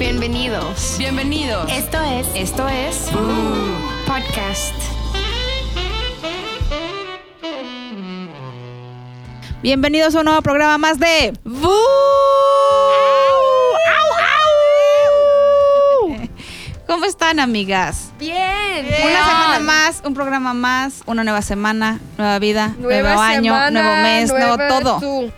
Bienvenidos. Bienvenidos. Esto es. Esto es. Podcast. Bienvenidos a un nuevo programa más de ¡Bú! ¿Cómo están, amigas? Bien. Una semana más, un programa más, una nueva semana, nueva vida, Nueva nuevo año, semana, nuevo mes, nuevo todo. tú.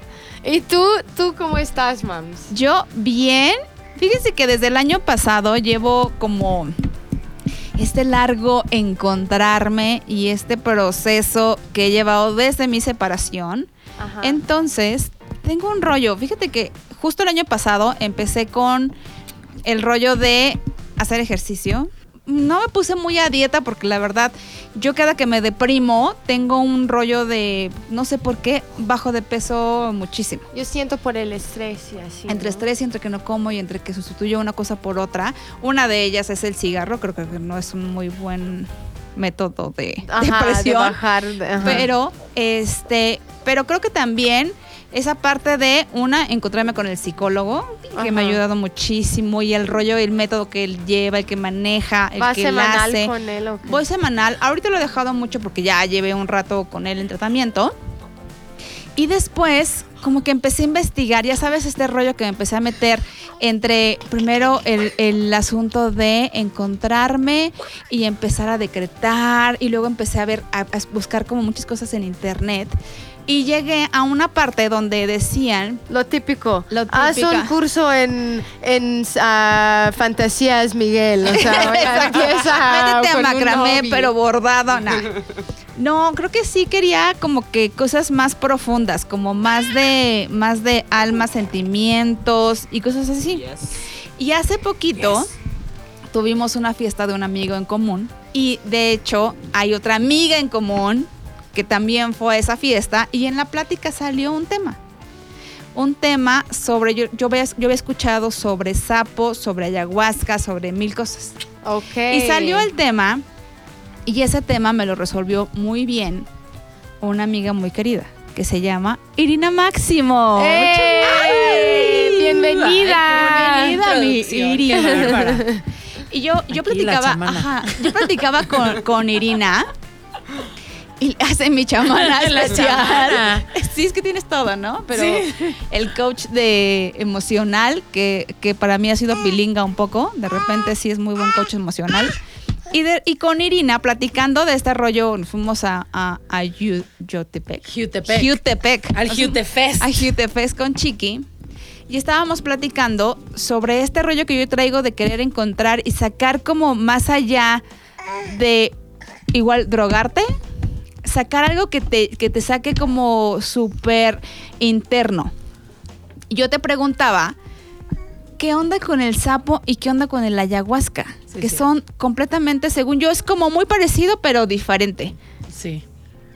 ¿Y tú, tú cómo estás, mams? Yo bien. Fíjense que desde el año pasado llevo como este largo encontrarme y este proceso que he llevado desde mi separación. Ajá. Entonces, tengo un rollo. Fíjate que justo el año pasado empecé con el rollo de hacer ejercicio. No me puse muy a dieta porque la verdad, yo cada que me deprimo, tengo un rollo de, no sé por qué, bajo de peso muchísimo. Yo siento por el estrés y así. Entre ¿no? estrés y entre que no como y entre que sustituyo una cosa por otra. Una de ellas es el cigarro. Creo que no es un muy buen método de Ajá, de depresión. bajar. de-. Pero, este, pero creo que también esa parte de una, encontrarme con el psicólogo, que me ha ayudado muchísimo, y el rollo, el método que él lleva, el que maneja, el ¿Vas que él semanal hace. con él? Voy semanal. Ahorita lo he dejado mucho porque ya llevé un rato con él en tratamiento. Y después, como que empecé a investigar, ya sabes, este rollo que me empecé a meter entre primero el, el asunto de encontrarme y empezar a decretar, y luego empecé a ver, a, a buscar como muchas cosas en internet. Y llegué a una parte donde decían Lo típico. Lo Haz un curso en, en ah, fantasías, Miguel. O sea, empieza Métete a macramé, pero bordado, no. No, creo que sí quería como que cosas más profundas, como más de, más de alma, sentimientos y cosas así. Y hace poquito tuvimos una fiesta de un amigo en común y de hecho hay otra amiga en común que también fue a esa fiesta y en la plática salió un tema. Un tema sobre, yo, yo, había, yo había escuchado sobre sapo, sobre ayahuasca, sobre mil cosas. Ok. Y salió el tema, y ese tema me lo resolvió muy bien una amiga muy querida, que se llama Irina Máximo. ¡Eh! ¡Ay! ¡Bienvenida! Bienvenida, mi Irina. Y yo, yo Aquí platicaba, ajá, yo platicaba con, con Irina y hace mi chamana especial. Sí, es que tienes todo, ¿no? Pero Sí. el coach de emocional, que, que para mí ha sido pilinga un poco, de repente sí es muy buen coach emocional. Y, de- y con Irina, platicando de este rollo, fuimos a, a, a Yotepec. Jutepec. Jutepec. Al Jutefest. A Jutefest con Chiqui. Y estábamos platicando sobre este rollo que yo traigo de querer encontrar y sacar como más allá de igual drogarte, sacar algo que te, que te saque como súper interno. Yo te preguntaba, ¿qué onda con el sapo y qué onda con el ayahuasca? Sí, que sí. son completamente, según yo, es como muy parecido, pero diferente. Sí.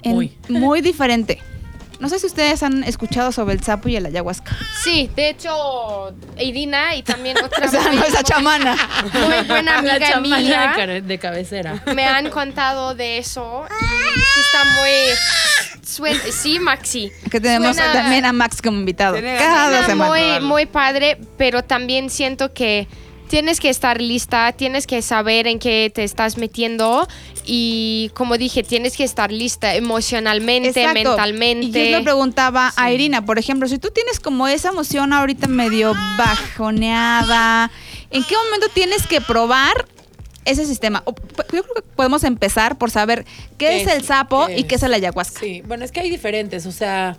En- Muy. muy diferente. No sé si ustedes han escuchado sobre el sapo y el ayahuasca. Sí, de hecho, Irina y también otra O sea, muy, no esa chamana. muy buena La amiga chamana mía de cabecera. me han contado de eso y sí está muy... suena- sí, Maxi. Que tenemos Suena- también a Max como invitado. Cada semana. muy, muy padre, pero también siento que tienes que estar lista, tienes que saber en qué te estás metiendo y como dije, tienes que estar lista emocionalmente, Exacto. mentalmente. Y yo le preguntaba a Irina, por ejemplo, si tú tienes como esa emoción ahorita medio bajoneada, ¿en qué momento tienes que probar ese sistema? Yo creo que podemos empezar por saber qué, ¿Qué es es? el sapo ¿Qué y qué es el ayahuasca. Sí, bueno, es que hay diferentes, o sea,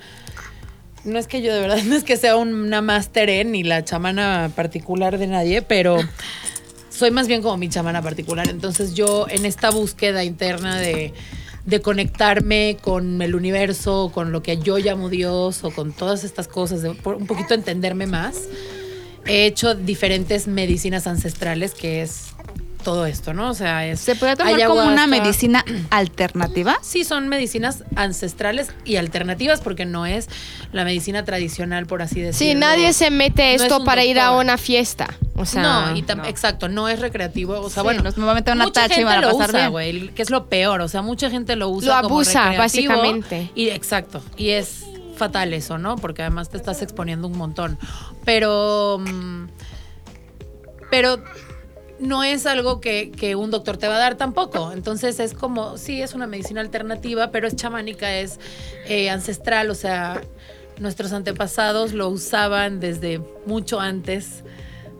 no es que yo de verdad, no es que sea una máster en ni la chamana particular de nadie, pero soy más bien como mi chamana particular. Entonces yo en esta búsqueda interna de, de conectarme con el universo, con lo que yo llamo Dios o con todas estas cosas, de un poquito entenderme más, he hecho diferentes medicinas ancestrales, que es todo esto, ¿no? O sea, es... ¿Se puede tomar como una medicina alternativa? Sí, son medicinas ancestrales y alternativas porque no es la medicina tradicional, por así decirlo. Sí, nadie se mete No es esto para ir a una fiesta. O sea, no, y tam- exacto, no es recreativo. O sea, Sí, bueno, nos- me voy a meter una tacha y van a pasar usa, bien. güey, que es lo peor. O sea, mucha gente lo usa Lo como abusa, recreativo, básicamente. Y exacto, y es fatal eso, ¿no? Porque además te estás exponiendo un montón. Pero, mm, pero no es algo que, un doctor te va a dar tampoco. Entonces es como, sí, es una medicina alternativa, pero es chamánica, es eh, ancestral, o sea, nuestros antepasados lo usaban desde mucho antes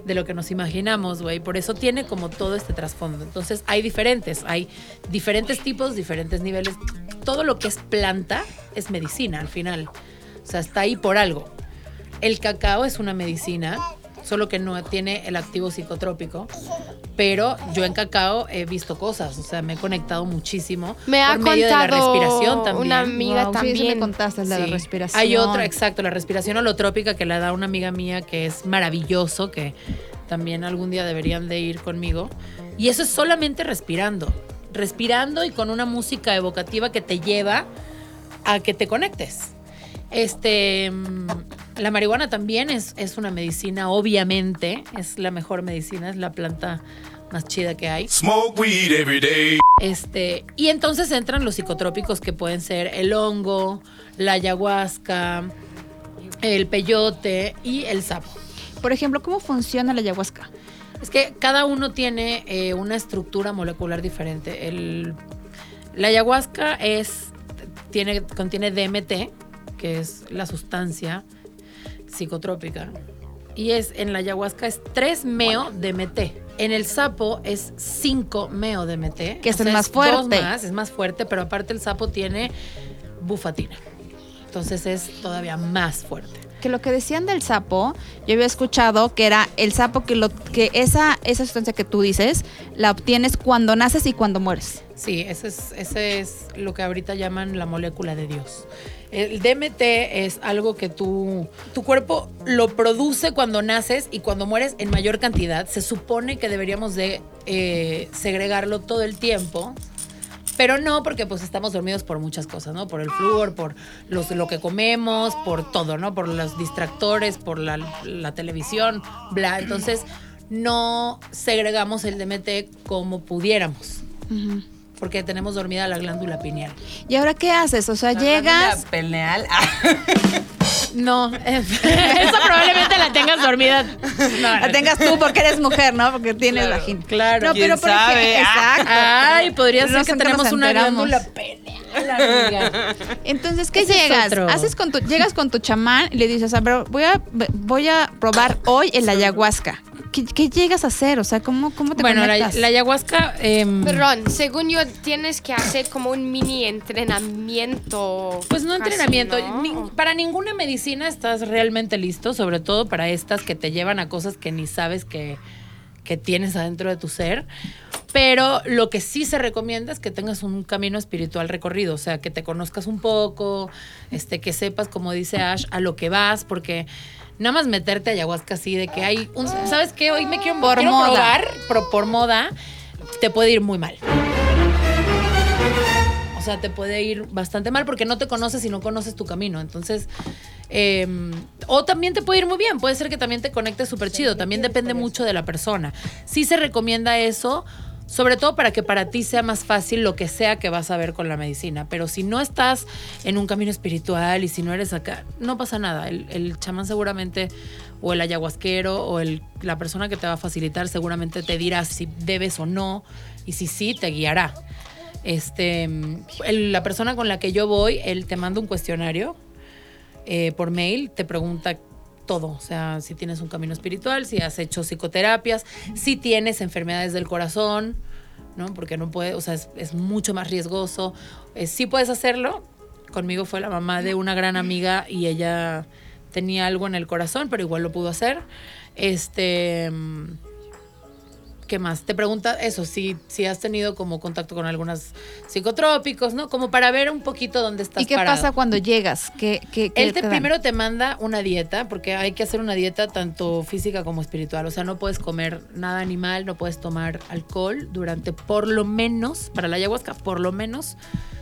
de lo que nos imaginamos, güey. Por eso tiene como todo este trasfondo. Entonces hay diferentes, hay diferentes tipos, diferentes niveles. Todo lo que es planta es medicina al final. O sea, está ahí por algo. El cacao es una medicina, solo que no tiene el activo psicotrópico. Pero yo en cacao he visto cosas, o sea, me he conectado muchísimo. Me ha por medio de la respiración también. una amiga Wow, sí, eso también. me contaste, la de Sí. respiración. Hay otra, exacto, la respiración holotrópica que la da una amiga mía que es maravilloso, que también algún día deberían de ir conmigo. Y eso es solamente respirando. Respirando y con una música evocativa que te lleva a que te conectes. Este, mm, la marihuana también es, es una medicina, obviamente, es la mejor medicina, es la planta más chida que hay. Smoke weed every day. Este, y entonces entran los psicotrópicos que pueden ser el hongo, la ayahuasca, el peyote y el sapo. Por ejemplo, ¿cómo funciona la ayahuasca? Es que cada uno tiene eh, una estructura molecular diferente. El, la ayahuasca es, tiene, contiene DMT, que es la sustancia psicotrópica. Y es en la ayahuasca es 3 meo DMT. En el sapo es 5 meo DMT. Que es O el más fuerte. más, es más fuerte, pero aparte el sapo tiene bufatina. Entonces es todavía más fuerte. Que lo que decían del sapo, yo había escuchado que era el sapo que lo que esa esa sustancia que tú dices la obtienes cuando naces y cuando mueres. Sí, ese es, ese es lo que ahorita llaman la molécula de Dios. El DMT es algo que tú, tu cuerpo lo produce cuando naces y cuando mueres en mayor cantidad. Se supone que deberíamos de eh, segregarlo todo el tiempo. Pero no, porque pues estamos dormidos por muchas cosas, ¿no? Por el flúor, por los, lo que comemos, por todo, ¿no? Por los distractores, por la, la televisión, bla. Entonces, no segregamos el DMT como pudiéramos porque tenemos dormida la glándula pineal. ¿Y ahora qué haces? O sea, llegas La peleal. No, eso probablemente la tengas dormida. la tengas tú porque eres mujer, ¿no? Porque tienes Claro. vagina. Claro. No, ¿Quién pero por sabe? ejemplo, exacto. Ay, podría ser No que tenemos una glándula pineal. Entonces, ¿qué llegas? Haces con tu, llegas con tu chamán y le dices, a ver, voy a, voy a probar hoy el ayahuasca. ¿Qué, qué llegas a hacer? O sea, ¿cómo, cómo te Bueno, la, conectas? la ayahuasca. em, Perdón, según yo, tienes que hacer como un mini entrenamiento. Pues no casi, entrenamiento. ¿no? Ni- para ninguna medicina estás realmente listo, sobre todo para estas que te llevan a cosas que ni sabes que, que tienes adentro de tu ser. Pero lo que sí se recomienda es que tengas un camino espiritual recorrido, o sea, que te conozcas un poco, este, que sepas, como dice Ash, a lo que vas, porque nada más meterte a ayahuasca así de que hay un, ¿sabes qué? Hoy me quiero, Por quiero moda. probar, pro- por moda, te puede ir muy mal. O sea, te puede ir bastante mal porque no te conoces y no conoces tu camino. Entonces, eh, o también te puede ir muy bien. Puede ser que también te conectes súper chido. También depende mucho de la persona. Sí se recomienda eso, sobre todo para que para ti sea más fácil lo que sea que vas a ver con la medicina. Pero si no estás en un camino espiritual y si no eres acá, no pasa nada. El, el chamán seguramente, o el ayahuasquero, o el, la persona que te va a facilitar, seguramente te dirá si debes o no. Y si sí, te guiará. Este, la persona con la que yo voy, él te manda un cuestionario eh, por mail, te pregunta todo, o sea, si tienes un camino espiritual, si has hecho psicoterapias, si tienes enfermedades del corazón, ¿no? Porque no puede, o sea, es, mucho más riesgoso. Eh, sí puedes hacerlo. Conmigo fue la mamá de una gran amiga y ella tenía algo en el corazón, pero igual lo pudo hacer. Este, ¿Qué más? Te pregunta eso, si, si has tenido como contacto con algunos psicotrópicos, ¿no? Como para ver un poquito dónde estás ¿Y qué parado. pasa cuando llegas? ¿Qué, qué, qué Él te, primero te manda una dieta, porque hay que hacer una dieta tanto física como espiritual. O sea, no puedes comer nada animal, no puedes tomar alcohol durante por lo menos, para la ayahuasca, por lo menos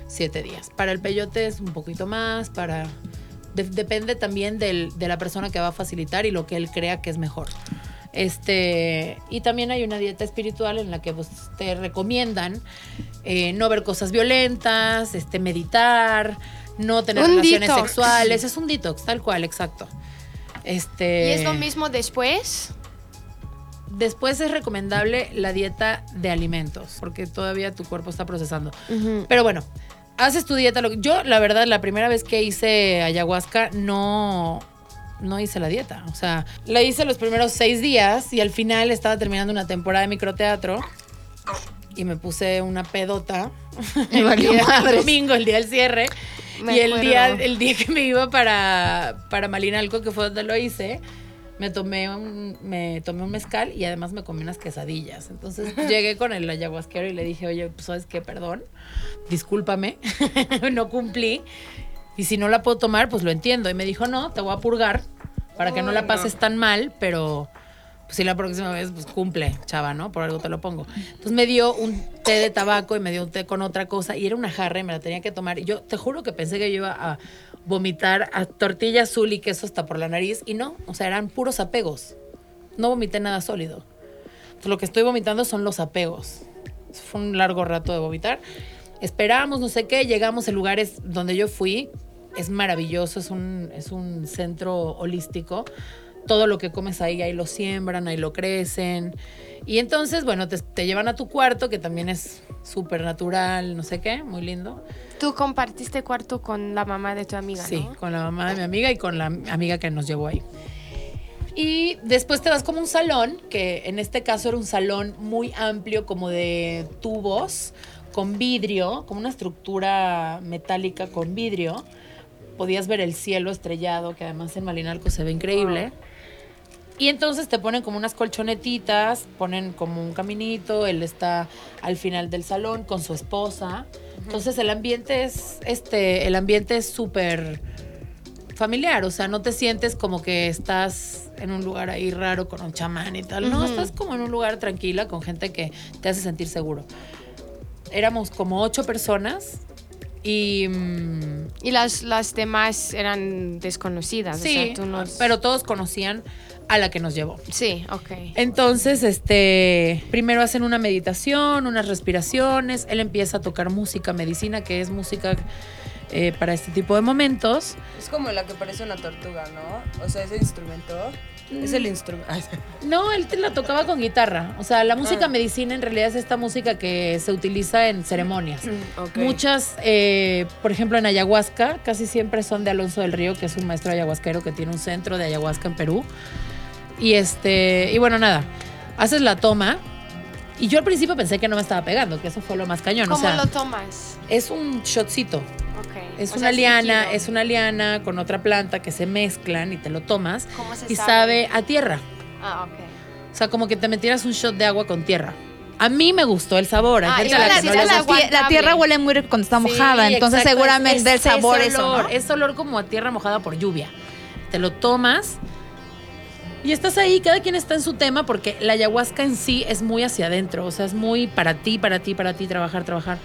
siete días. Para el peyote es un poquito más, para... de- depende también del- de la persona que va a facilitar y lo que él crea que es mejor. Este, y también hay una dieta espiritual en la que pues, te recomiendan eh, no ver cosas violentas, este, meditar, no tener Un relaciones detox. sexuales. Es un detox, tal cual, exacto. Este, ¿Y es lo mismo después? Después es recomendable la dieta de alimentos, porque todavía tu cuerpo está procesando. Pero bueno, haces tu dieta. Yo, la verdad, la primera vez que hice ayahuasca, no, no hice la dieta. O sea, la hice los primeros seis días y al final estaba terminando una temporada de microteatro y me puse una pedota. Y el, valió día- el madres. domingo, el día del cierre. Me y el día, el día que me iba para, para Malinalco, que fue donde lo hice, me tomé un, me tomé un mezcal y además me comí unas quesadillas. Entonces llegué con el ayahuasquero y le dije, oye, pues sabes qué, perdón, discúlpame, no cumplí. Y si no la puedo tomar, pues lo entiendo. Y me dijo, no, te voy a purgar para que no la pases tan mal, pero pues si la próxima vez, pues cumple, chava, ¿no? Por algo te lo pongo. Entonces me dio un té de tabaco y me dio un té con otra cosa y era una jarra y me la tenía que tomar. Y yo te juro que pensé que yo iba a vomitar a tortilla azul y queso hasta por la nariz y no, o sea, eran puros apegos. No vomité nada sólido. Entonces, lo que estoy vomitando son los apegos. Fue un largo rato de vomitar. Esperamos, no sé qué, llegamos a lugares donde yo fui. Es maravilloso, es un, es un centro holístico. Todo lo que comes ahí, ahí lo siembran, ahí lo crecen. Y entonces, bueno, te, te llevan a tu cuarto, que también es súper natural, no sé qué, muy lindo. Tú compartiste cuarto con la mamá de tu amiga, Sí, ¿no? con la mamá de mi amiga y con la amiga que nos llevó ahí. Y después te vas como un salón, que en este caso era un salón muy amplio, como de tubos, con vidrio, como una estructura metálica con vidrio. Podías ver el cielo estrellado, que además en Malinalco se ve increíble. Y entonces te ponen como unas colchonetitas, ponen como un caminito, él está al final del salón con su esposa. Entonces el ambiente es, este, el ambiente es súper familiar, o sea, no te sientes como que estás en un lugar ahí raro con un chamán y tal, no, estás como en un lugar tranquila con gente que te hace sentir seguro. Éramos como ocho personas y... Y las, las demás eran desconocidas. o sí, sea, tú no- pero todos conocían a la que nos llevó. Sí, ok. Entonces, este, primero hacen una meditación, unas respiraciones, él empieza a tocar música, medicina, que es música eh, para este tipo de momentos. Es como la que parece una tortuga, ¿no? O sea, ese instrumento. Es el instrumento. No, él te la tocaba con guitarra. O sea, la música Ah. medicina en realidad es esta música que se utiliza en ceremonias. Ok. Muchas, eh, por ejemplo, en ayahuasca, casi siempre son de Alonso del Río, que es un maestro ayahuasquero que tiene un centro de ayahuasca en Perú. Y este, y bueno, nada, haces la toma. Y yo al principio pensé que no me estaba pegando, que eso fue lo más cañón. ¿Cómo o sea, lo tomas? es un shotcito. Es O una sea, liana, es una liana con otra planta que se mezclan y te lo tomas. ¿Cómo se Y sabe? sabe a tierra. Ah, ok. O sea, como que te metieras un shot de agua con tierra. A mí me gustó el sabor. Ah, la la- no tierra huele muy rico cuando está Sí, mojada, entonces exacto, seguramente es- el es sabor eso, olor, ¿no? Es olor como a tierra mojada por lluvia. Te lo tomas y estás ahí, cada quien está en su tema porque la ayahuasca en sí es muy hacia adentro, o sea, es muy para ti, para ti, para ti, trabajar, trabajar.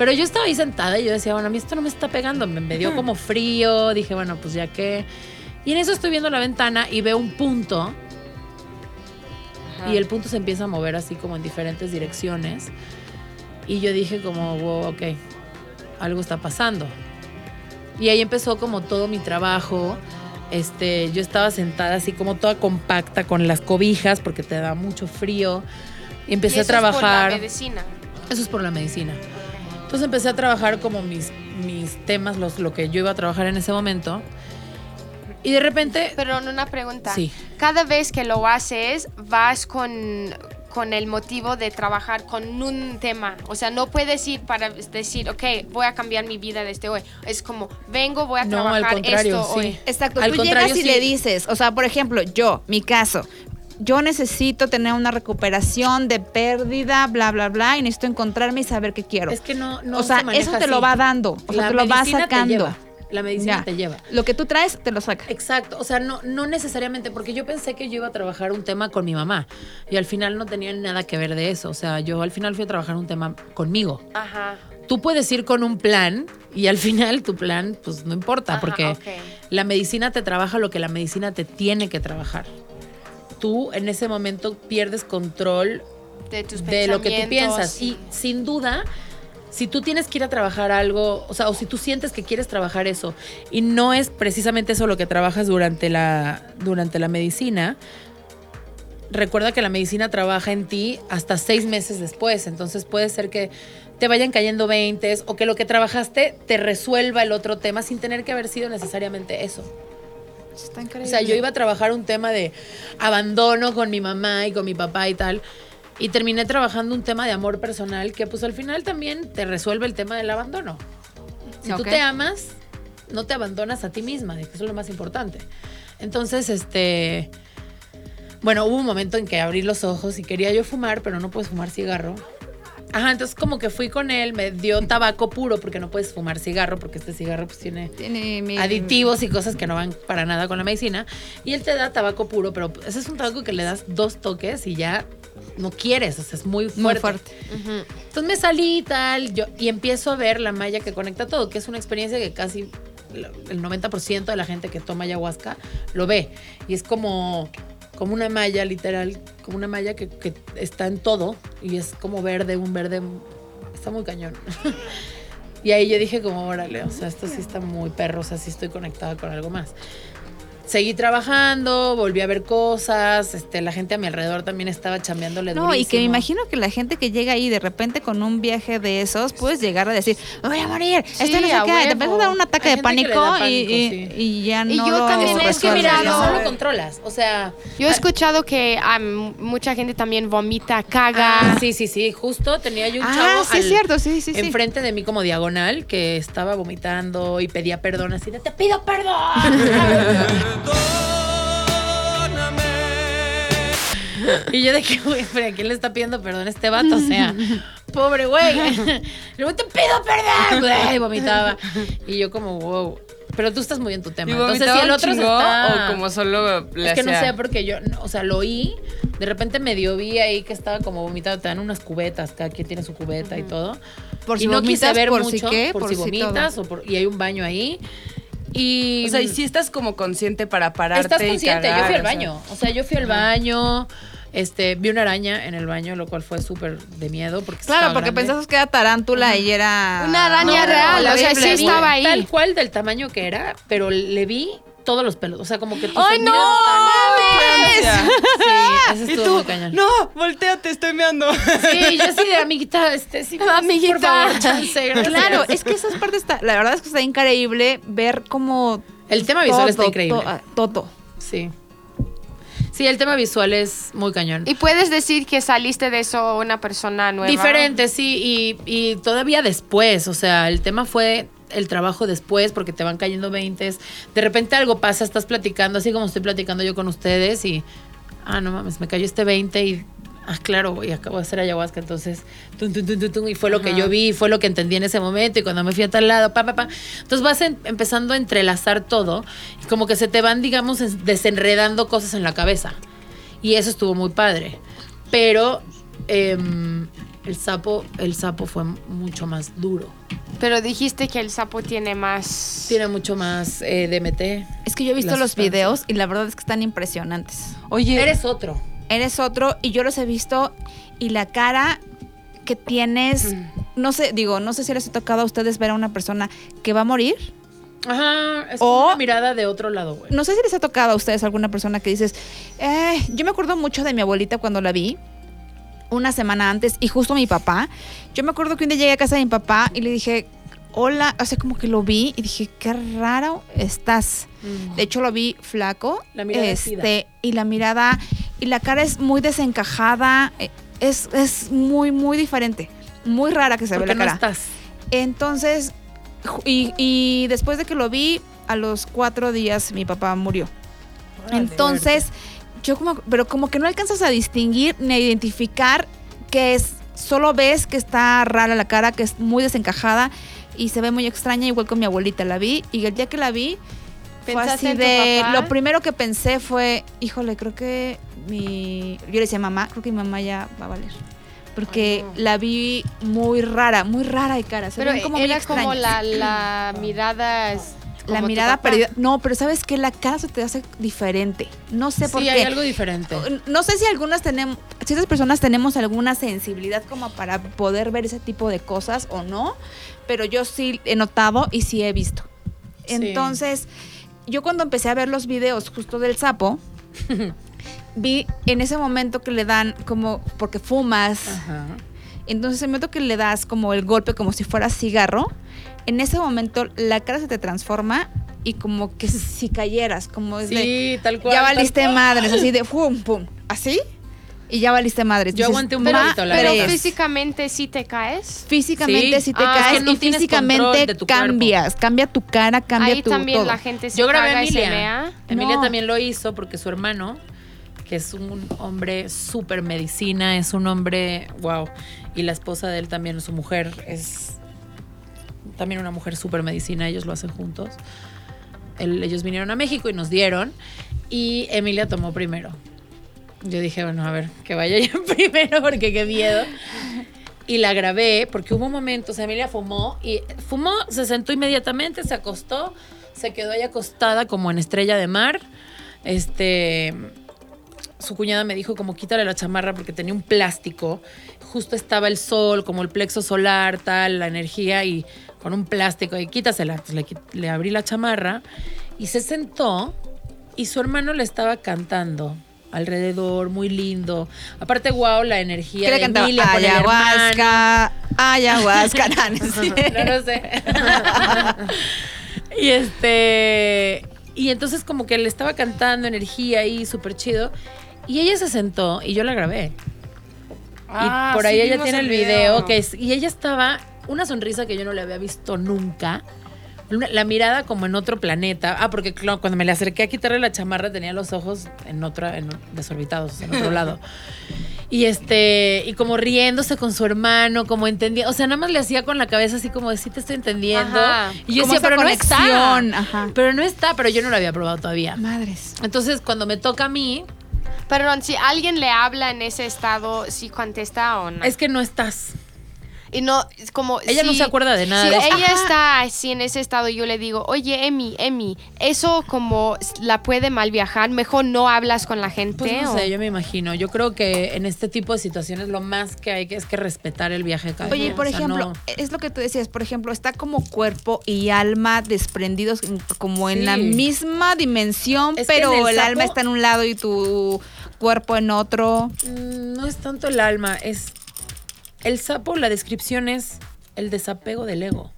Pero yo estaba ahí sentada y yo decía, bueno, a mí esto no me está pegando, me, me dio como frío, dije, bueno, pues ya que... Y en eso estoy viendo la ventana y veo un punto y el punto se empieza a mover así como en diferentes direcciones. Y yo dije como, wow, ok, algo está pasando. Y ahí empezó como todo mi trabajo. Este, yo estaba sentada así como toda compacta con las cobijas porque te da mucho frío. Y empecé Y a eso es por la trabajar. medicina. Eso es por la medicina. Entonces empecé a trabajar como mis, mis temas, los, lo que yo iba a trabajar en ese momento. Y de repente, Pero una pregunta. Sí. Cada vez que lo haces, vas con, con el motivo de trabajar con un tema. O sea, no puedes ir para decir, ok, voy a cambiar mi vida desde hoy. Es como, vengo, voy a No, al trabajar contrario, esto sí. hoy. Exacto, Al tú contrario, llegas y sí. le dices, o sea, por ejemplo, yo, mi caso, yo necesito tener una recuperación de pérdida, bla, bla, bla, y necesito encontrarme y saber qué quiero. es que no, no o sea, se eso te lo va dando, o sea, La te lo va sacando. lleva, La medicina Ya. te lleva. Lo que tú traes, te lo saca. Exacto, o sea, no, no necesariamente, porque yo pensé que yo iba a trabajar un tema con mi mamá y al final no tenía nada que ver de eso, o sea, yo al final fui a trabajar un tema conmigo. Ajá. Tú puedes ir con un plan y al final tu plan, pues no importa, Ajá, porque la medicina te trabaja lo que la medicina te tiene que trabajar. Tú en ese momento pierdes control De tus de lo que tú piensas. Y sin duda, si tú tienes que ir a trabajar algo, o sea, o si tú sientes que quieres trabajar eso y no es precisamente eso lo que trabajas durante la, durante la medicina, recuerda que la medicina trabaja en ti hasta seis meses después. Entonces puede ser que te vayan cayendo 20 o que lo que trabajaste te resuelva el otro tema sin tener que haber sido necesariamente eso. Está O increíble. sea, yo iba a trabajar un tema de abandono con mi mamá y con mi papá y tal. Y terminé trabajando un tema de amor personal que pues al final también te resuelve el tema del abandono. Si tú Ok. te amas, no te abandonas a ti misma, que eso es lo más importante. Entonces, este... Bueno, hubo un momento en que abrí los ojos y quería yo fumar, pero no puedes fumar cigarro. Ajá, entonces como que fui con él, me dio tabaco puro porque no puedes fumar cigarro porque este cigarro pues tiene Tiene mi- aditivos y cosas que no van para nada con la medicina. Y él te da tabaco puro, pero ese es un tabaco que le das dos toques y ya no quieres, o sea, es muy fuerte. Muy fuerte. Entonces me salí y tal, yo, y empiezo a ver la malla que conecta todo, que es una experiencia que casi el 90% de la gente que toma ayahuasca lo ve. Y es como, como una malla, literal, como una malla que, que está en todo y es como verde, un verde, está muy cañón. y ahí yo dije como, órale, o sea, esto sí está muy perro, o sea, sí estoy conectada con algo más. Seguí trabajando, volví a ver cosas, este, la gente a mi alrededor también estaba chambeándole No, y que me imagino que la gente que llega ahí de repente con un viaje de esos, puedes llegar a decir, voy a morir, esto no sé qué, te empieza a dar un ataque Hay de pánico, y, pánico, y- sí. y ya Y no yo lo también es que mira, no lo controlas. O sea. Yo he escuchado que am, mucha gente también vomita, caga. Ah, sí, sí, sí. Justo tenía yo un Ah, chavo sí, es cierto, sí, sí, sí. enfrente de mí como diagonal que estaba vomitando y pedía perdón así de te pido perdón. y yo de que, güey, ¿a quién le está pidiendo perdón a este vato? O sea, pobre güey. Luego te pido perdón, güey. Vomitaba. Y yo como, wow. Pero tú estás muy en tu tema. ¿Y Entonces, si el otro se chingo está... o como solo le Es que no hacía? sé, porque yo, no, o sea, lo oí, de repente medio vi ahí que estaba como vomitado, te dan unas cubetas, cada quien tiene su cubeta y todo. Por si y no quise vomitas, ver por mucho, si qué, por, por si si vomitas, o por- y hay un baño ahí. Y O sea, y si estás como consciente para pararte estás y consciente, yo fui al o sea. baño, o sea, yo fui al baño, este, vi una araña en el baño, lo cual fue súper de miedo porque Claro, porque grande. pensabas que era tarántula y era... Una araña No, real, o sea, sí estaba ahí. Tal cual del tamaño que era, pero le vi todos los pelos, o sea, como que tus ¡Ay, no! están- Sí, eso Y tú, muy cañón. no, volteate, estoy meando. Sí, yo sí de amiguita, este, sí, Amiguita. por favor, chance. Claro, es que esas partes está, la verdad es que está increíble ver cómo El tema visual está increíble. to- ah, Todo. Sí. Sí, el tema visual es muy cañón. Y puedes decir que saliste de eso una persona nueva. Diferente, sí, y, y todavía después, o sea, el tema fue el trabajo después porque te van cayendo 20. De repente algo pasa, estás platicando, así como estoy platicando yo con ustedes y, ah, no mames, me cayó este 20 y, ah, claro, y acabo de hacer ayahuasca, entonces, tum, tum, tum, y fue lo que yo vi, fue lo que entendí en ese momento y cuando me fui a tal lado, pa, pa, pa. Entonces vas en- empezando a entrelazar todo y como que se te van, digamos, es- desenredando cosas en la cabeza. Y eso estuvo muy padre. Pero em, el sapo, el sapo fue mucho más duro. Pero dijiste que el sapo tiene más. Tiene mucho más eh, DMT. Es que yo he visto los videos y la verdad es que están impresionantes. Oye, Eres otro. Eres otro y yo los he visto y la cara que tienes, no sé, digo, no sé si les ha tocado a ustedes ver a una persona que va a morir. Ajá, es O- una mirada de otro lado, güey. No sé si les ha tocado a ustedes alguna persona que dices, eh, yo me acuerdo mucho de mi abuelita cuando la vi una semana antes y justo mi papá. Yo me acuerdo que un día llegué a casa de mi papá y le dije, hola, o sea, como que lo vi y dije, qué raro estás. De hecho, lo vi flaco. La mirada este, y la mirada, y la cara es muy desencajada, eh, es, es muy, muy diferente. Muy rara que se ve la no cara. estás. Entonces, y después de que lo vi, a los cuatro días mi papá murió. Entonces, yo como, pero como que no alcanzas a distinguir ni a identificar que es, solo ves que está rara la cara, que es muy desencajada y se ve muy extraña, igual con mi abuelita la vi. Y el día que la vi, fue ¿Pensaste así de, lo primero que pensé fue, híjole, creo que mi, yo le decía mamá, creo que mi mamá ya va a valer. Porque la vi muy rara, muy rara de cara. Se Pero como era como la, la mirada. La mirada perdida. No, pero sabes que la cara se te hace diferente. No sé por Sí, qué. hay algo diferente. No sé si algunas tenemos, si esas personas tenemos alguna sensibilidad como para poder ver ese tipo de cosas o no, pero yo sí he notado y sí he visto. Sí. Entonces, yo cuando empecé a ver los videos justo del sapo, vi en ese momento que le dan como, porque fumas, Ajá. entonces en el momento que le das como el golpe como si fuera cigarro, en ese momento la cara se te transforma y como que si cayeras, como es de, Sí, tal cual. ya valiste cual. madres, así de pum, pum, así, y ya valiste madres. Yo aguanté un "Ma- poquito, la Pero físicamente sí te caes. Físicamente Sí. si te Ah, es caes que no y físicamente de tu cuerpo. cambias, cambia tu cara, cambia Ahí tu también todo. la gente se Yo grabé a Emilia. Emilia No. también lo hizo porque su hermano, que es un hombre súper medicina, es un hombre, wow. Y la esposa de él también, su mujer, es también una mujer súper medicina, ellos lo hacen juntos. Ellos vinieron a México y nos dieron. Y Emilia tomó primero. Yo dije, bueno, a ver, que vaya ella primero porque qué miedo. Y la grabé porque hubo momentos, Emilia fumó y fumó, se sentó inmediatamente, se acostó, se quedó ahí acostada como en estrella de mar. Este, su cuñada me dijo como quítale la chamarra porque tenía un plástico. Justo estaba el sol, como el plexo solar, tal, la energía y con un plástico y quítasela. Le, abrí la chamarra y se sentó y su hermano le estaba cantando alrededor, muy lindo. Aparte, wow, la energía ¿Qué le de cantaba? Emilia por el hermano. Ayahuasca, ayahuasca. no, no. No lo sé. y este. Y entonces, como que le estaba cantando energía ahí, súper chido. Y ella se sentó y yo la grabé. Ah, y por ahí sí, ella tiene el el video. video. que es, y ella estaba, una sonrisa que yo no le había visto nunca. La mirada como en otro planeta. Ah, porque cuando me le acerqué a quitarle la chamarra tenía los ojos en otra, en, desorbitados, en otro lado. Y este, y como riéndose con su hermano, como entendía, o sea, nada más le hacía con la cabeza así como de sí te estoy entendiendo. Ajá. Y yo Como decía, pero no está. ajá. Pero no está, pero yo no lo había probado todavía. Madres. Entonces, cuando me toca a mí, Perdón, si alguien le habla en ese estado, ¿sí contesta o no? es que no estás. Y no, es como... Ella no se acuerda de nada Si de eso. ella está así en ese estado, yo le digo, oye, Emi, Emi, eso como la puede mal viajar, mejor no hablas con la gente. Pues no o- sé, yo me imagino. Yo creo que en este tipo de situaciones lo más que hay que es que respetar el viaje de cada Oye, por O sea, ejemplo, no- es lo que tú decías, por ejemplo, está como cuerpo y alma desprendidos en- como en Sí. la misma dimensión, Es pero el alma está en un lado y tu cuerpo en otro. Mm, no es tanto el alma, es el sapo, la descripción es el desapego del ego.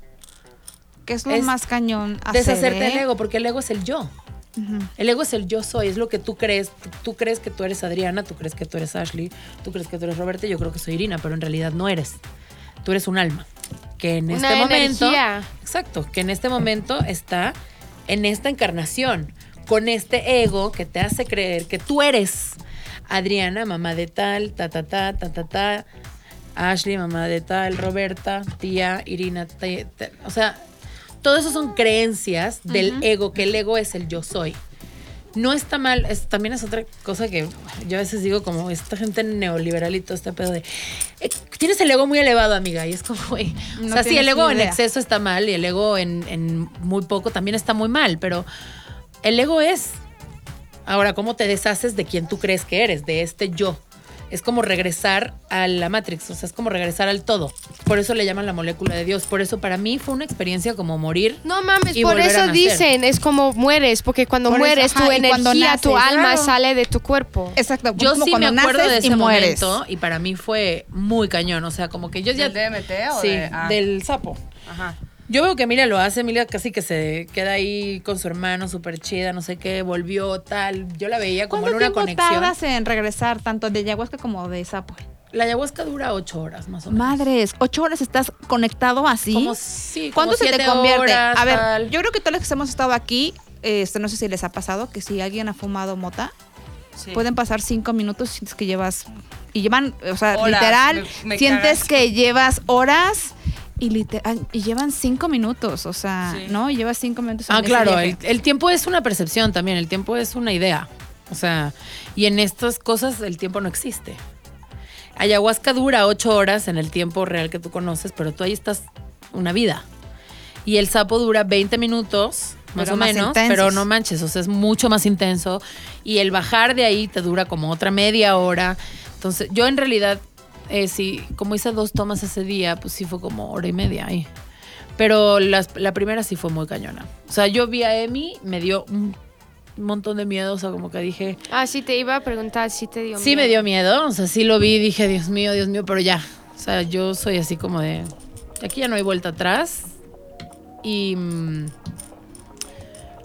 Que es lo Es más cañón. hacer, Deshacerte ¿eh? del ego, porque el ego es el yo. El ego es el yo soy, es lo que tú crees. Tú, tú crees que tú eres Adriana, tú crees que tú eres Ashley, tú crees que tú eres Roberta, yo creo que soy Irina, pero en realidad no eres. Tú eres un alma. Que en Una este momento. energía. Exacto, que en este momento está en esta encarnación, con este ego que te hace creer que tú eres Adriana, mamá de tal, ta, ta, ta, ta, ta, ta. Ashley, mamá de tal, Roberta, tía, Irina, o sea, todo eso son creencias del ego, que el ego es el yo soy. No está mal, es, también es otra cosa que yo a veces digo como esta gente neoliberal y todo este pedo de eh, tienes el ego muy elevado, amiga, y es como, güey, o No sea, sí, el ego en exceso está mal y el ego en, en muy poco también está muy mal, pero el ego es, ahora, ¿cómo te deshaces de quien tú crees que eres, de este yo? Es como regresar a la Matrix, o sea, es como regresar al todo. Por eso le llaman la molécula de Dios. Por eso para mí fue una experiencia como morir. No mames, y por eso dicen, es como mueres, porque cuando Por eso, mueres ajá, tu energía, tu alma claro. sale de tu cuerpo. Exacto. Yo como sí me acuerdo de ese y momento y para mí fue muy cañón. O sea, como que yo ya. ¿Del DMT o sí, de- ah. del sapo. Ajá. Yo veo que Emilia lo hace, Emilia casi que se queda ahí con su hermano, súper chida, no sé qué, volvió tal. Yo la veía como en ¿Cuánto una tiempo conexión. tardas en regresar tanto de ayahuasca como de sapo? La ayahuasca dura ocho horas más o menos. Madres, ocho horas estás conectado así. Como sí, como ¿Cuánto se te siete convierte? horas, a ver, tal. yo creo que todos los que hemos estado aquí, este, no sé si les ha pasado, que si alguien ha fumado mota, Sí. pueden pasar cinco minutos y sientes que llevas. Y llevan, o sea, Horas, literal, me- me sientes cagas. que llevas horas y literal, y llevan cinco minutos, o sea, Sí. ¿no? Y llevas cinco minutos Ah, claro, el, el tiempo es una percepción también, el tiempo es una idea. O sea, y en estas cosas el tiempo no existe. Ayahuasca dura ocho horas en el tiempo real que tú conoces, pero tú ahí estás una vida. Y el sapo dura 20 minutos, más Pero o más menos, intensos. pero no manches, o sea, es mucho más intenso. Y el bajar de ahí te dura como otra media hora. Entonces, yo en realidad, eh, sí, como hice dos tomas ese día, pues sí fue como hora y media ahí. Pero las- la primera sí fue muy cañona. O sea, yo vi a Emi, me dio un montón de miedo, o sea, como que dije, Ah, sí, te iba a preguntar si te dio sí me dio miedo, o sea, sí lo vi, dije, Dios mío, Dios mío, pero ya, o sea, yo soy así como de, aquí ya no hay vuelta atrás y mm,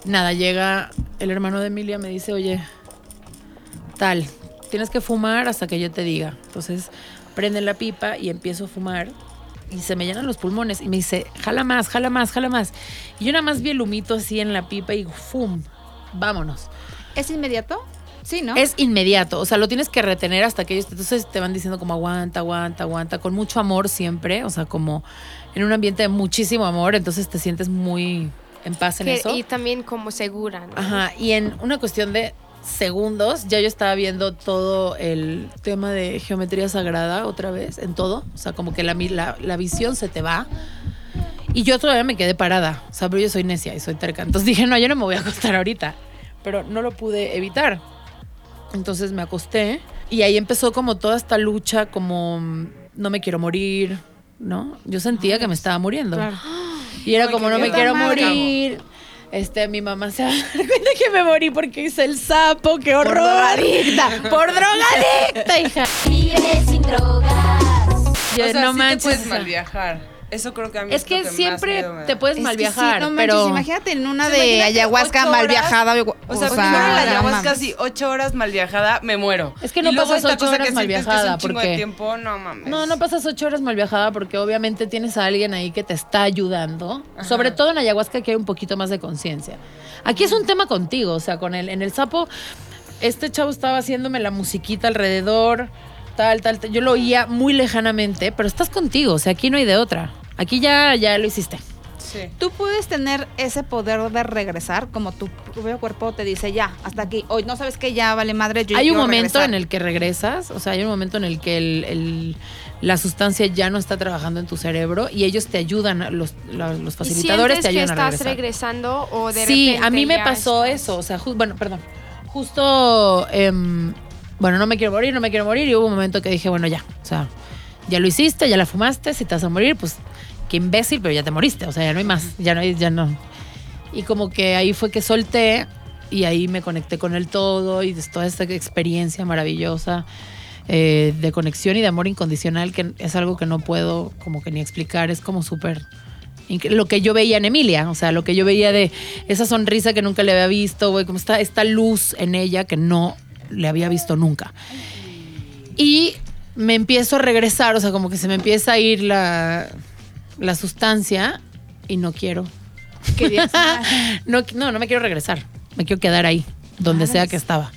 nada, llega el hermano de Emilia, me dice, oye, tal, tienes que fumar hasta que yo te diga. Entonces, prende la pipa y empiezo a fumar y se me llenan los pulmones y me dice, jala más, jala más, jala más. Y yo nada más vi el humito así en la pipa y ¡fum! Vámonos. ¿Es inmediato? Sí, ¿no? Es inmediato, o sea, lo tienes que retener hasta que ellos, entonces te van diciendo como aguanta, aguanta, aguanta, con mucho amor siempre, o sea, como en un ambiente de muchísimo amor, entonces te sientes muy en paz en Que- eso. y también como segura, ¿no? Ajá, y en una cuestión de segundos ya yo estaba viendo todo el tema de geometría sagrada otra vez, en todo, o sea, como que la, la, la visión se te va. Y yo todavía me quedé parada, o sea, pero yo soy necia y soy terca. Entonces dije, no, yo no me voy a acostar ahorita, pero no lo pude evitar. Entonces me acosté y ahí empezó como toda esta lucha, como mm, no me quiero morir, ¿no? Yo sentía que me estaba muriendo. Y era como no me quiero madre. Este, mi mamá se va a dar cuenta que me morí porque hice el sapo, qué horror. drogadicta. Por drogadicta, hija. Vive sin drogas. Yo, o sea, no sí manches. te puedes mal viajar. Eso creo que a mí Es lo que más siempre miedo me da. te puedes Es mal que sí, viajar, no manches, pero imagínate en una O sea, de imagínate ayahuasca mal horas. viajada. O sea, primero la no ayahuasca mames. así ocho horas mal viajada, me muero. Es que no Y luego pasas ocho horas que mal es viajada, porque- de tiempo, no mames. No, no pasas ocho horas mal viajada porque obviamente tienes a alguien ahí que te está ayudando. Sobre todo en ayahuasca que hay un poquito más de conciencia. Aquí es un tema contigo, o sea, con el, en el sapo, este chavo estaba haciéndome la musiquita alrededor, tal, tal, tal. Yo lo oía muy lejanamente, pero estás contigo, o sea, aquí no hay de otra. Aquí ya, ya lo hiciste. Sí. Tú puedes tener ese poder de regresar, como tu propio cuerpo te dice, ya, hasta aquí. Hoy no sabes que ya vale madre. Yo hay un momento regresar". en el que regresas, o sea, hay un momento en el que el- el- la sustancia ya no está trabajando en tu cerebro y ellos te ayudan, los, los ¿Y facilitadores te que ayudan a estás regresar. regresando o de sí, repente a mí me pasó estás- eso, o sea, ju- bueno, perdón, justo, em, bueno, no me quiero morir, no me quiero morir y hubo un momento que dije, bueno, ya, o sea, ya lo hiciste, ya la fumaste, si te vas a morir, pues qué imbécil, pero ya te moriste, o sea, ya no hay más, ya no hay, ya no. Y como que ahí fue que solté y ahí me conecté con el todo y toda esta experiencia maravillosa eh, de conexión y de amor incondicional, que es algo que no puedo como que ni explicar, es como súper... Lo que yo veía en Emilia, o sea, lo que yo veía de esa sonrisa que nunca le había visto, güey, como esta, esta luz en ella que no le había visto nunca. Y me empiezo a regresar, o sea, como que se me empieza a ir la, la sustancia y no quiero. No, no, no me quiero regresar. Me quiero quedar ahí, donde sea que estaba.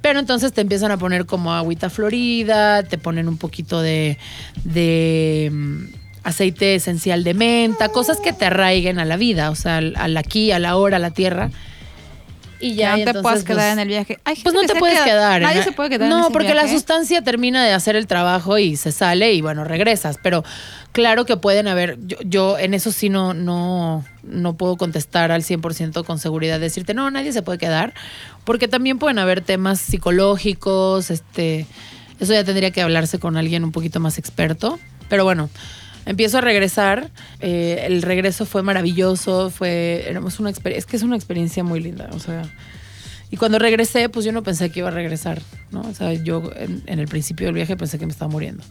Pero entonces te empiezan a poner como agüita florida, te ponen un poquito de, de mm, aceite esencial de menta, cosas que te arraiguen a la vida, o sea, al, al aquí, a la hora, a la tierra. Y ya, y no te entonces, puedes quedar pues, en el viaje. Hay gente pues no que te puedes queda- quedar. Nadie en- se puede quedar en No, ese porque la sustancia termina de hacer el trabajo y se sale y bueno, regresas. Pero claro que pueden haber, yo, yo en eso sí no, no, no puedo contestar al 100% con seguridad, decirte, no, nadie se puede quedar, porque también pueden haber temas psicológicos, este, eso ya tendría que hablarse con alguien un poquito más experto. Pero bueno, empiezo a regresar. eh, el regreso fue maravilloso, fue, éramos una es que es una experiencia muy linda, o sea. Y cuando regresé, pues yo no pensé que iba a regresar, ¿no? O sea, yo en, en el principio del viaje pensé que me estaba muriendo.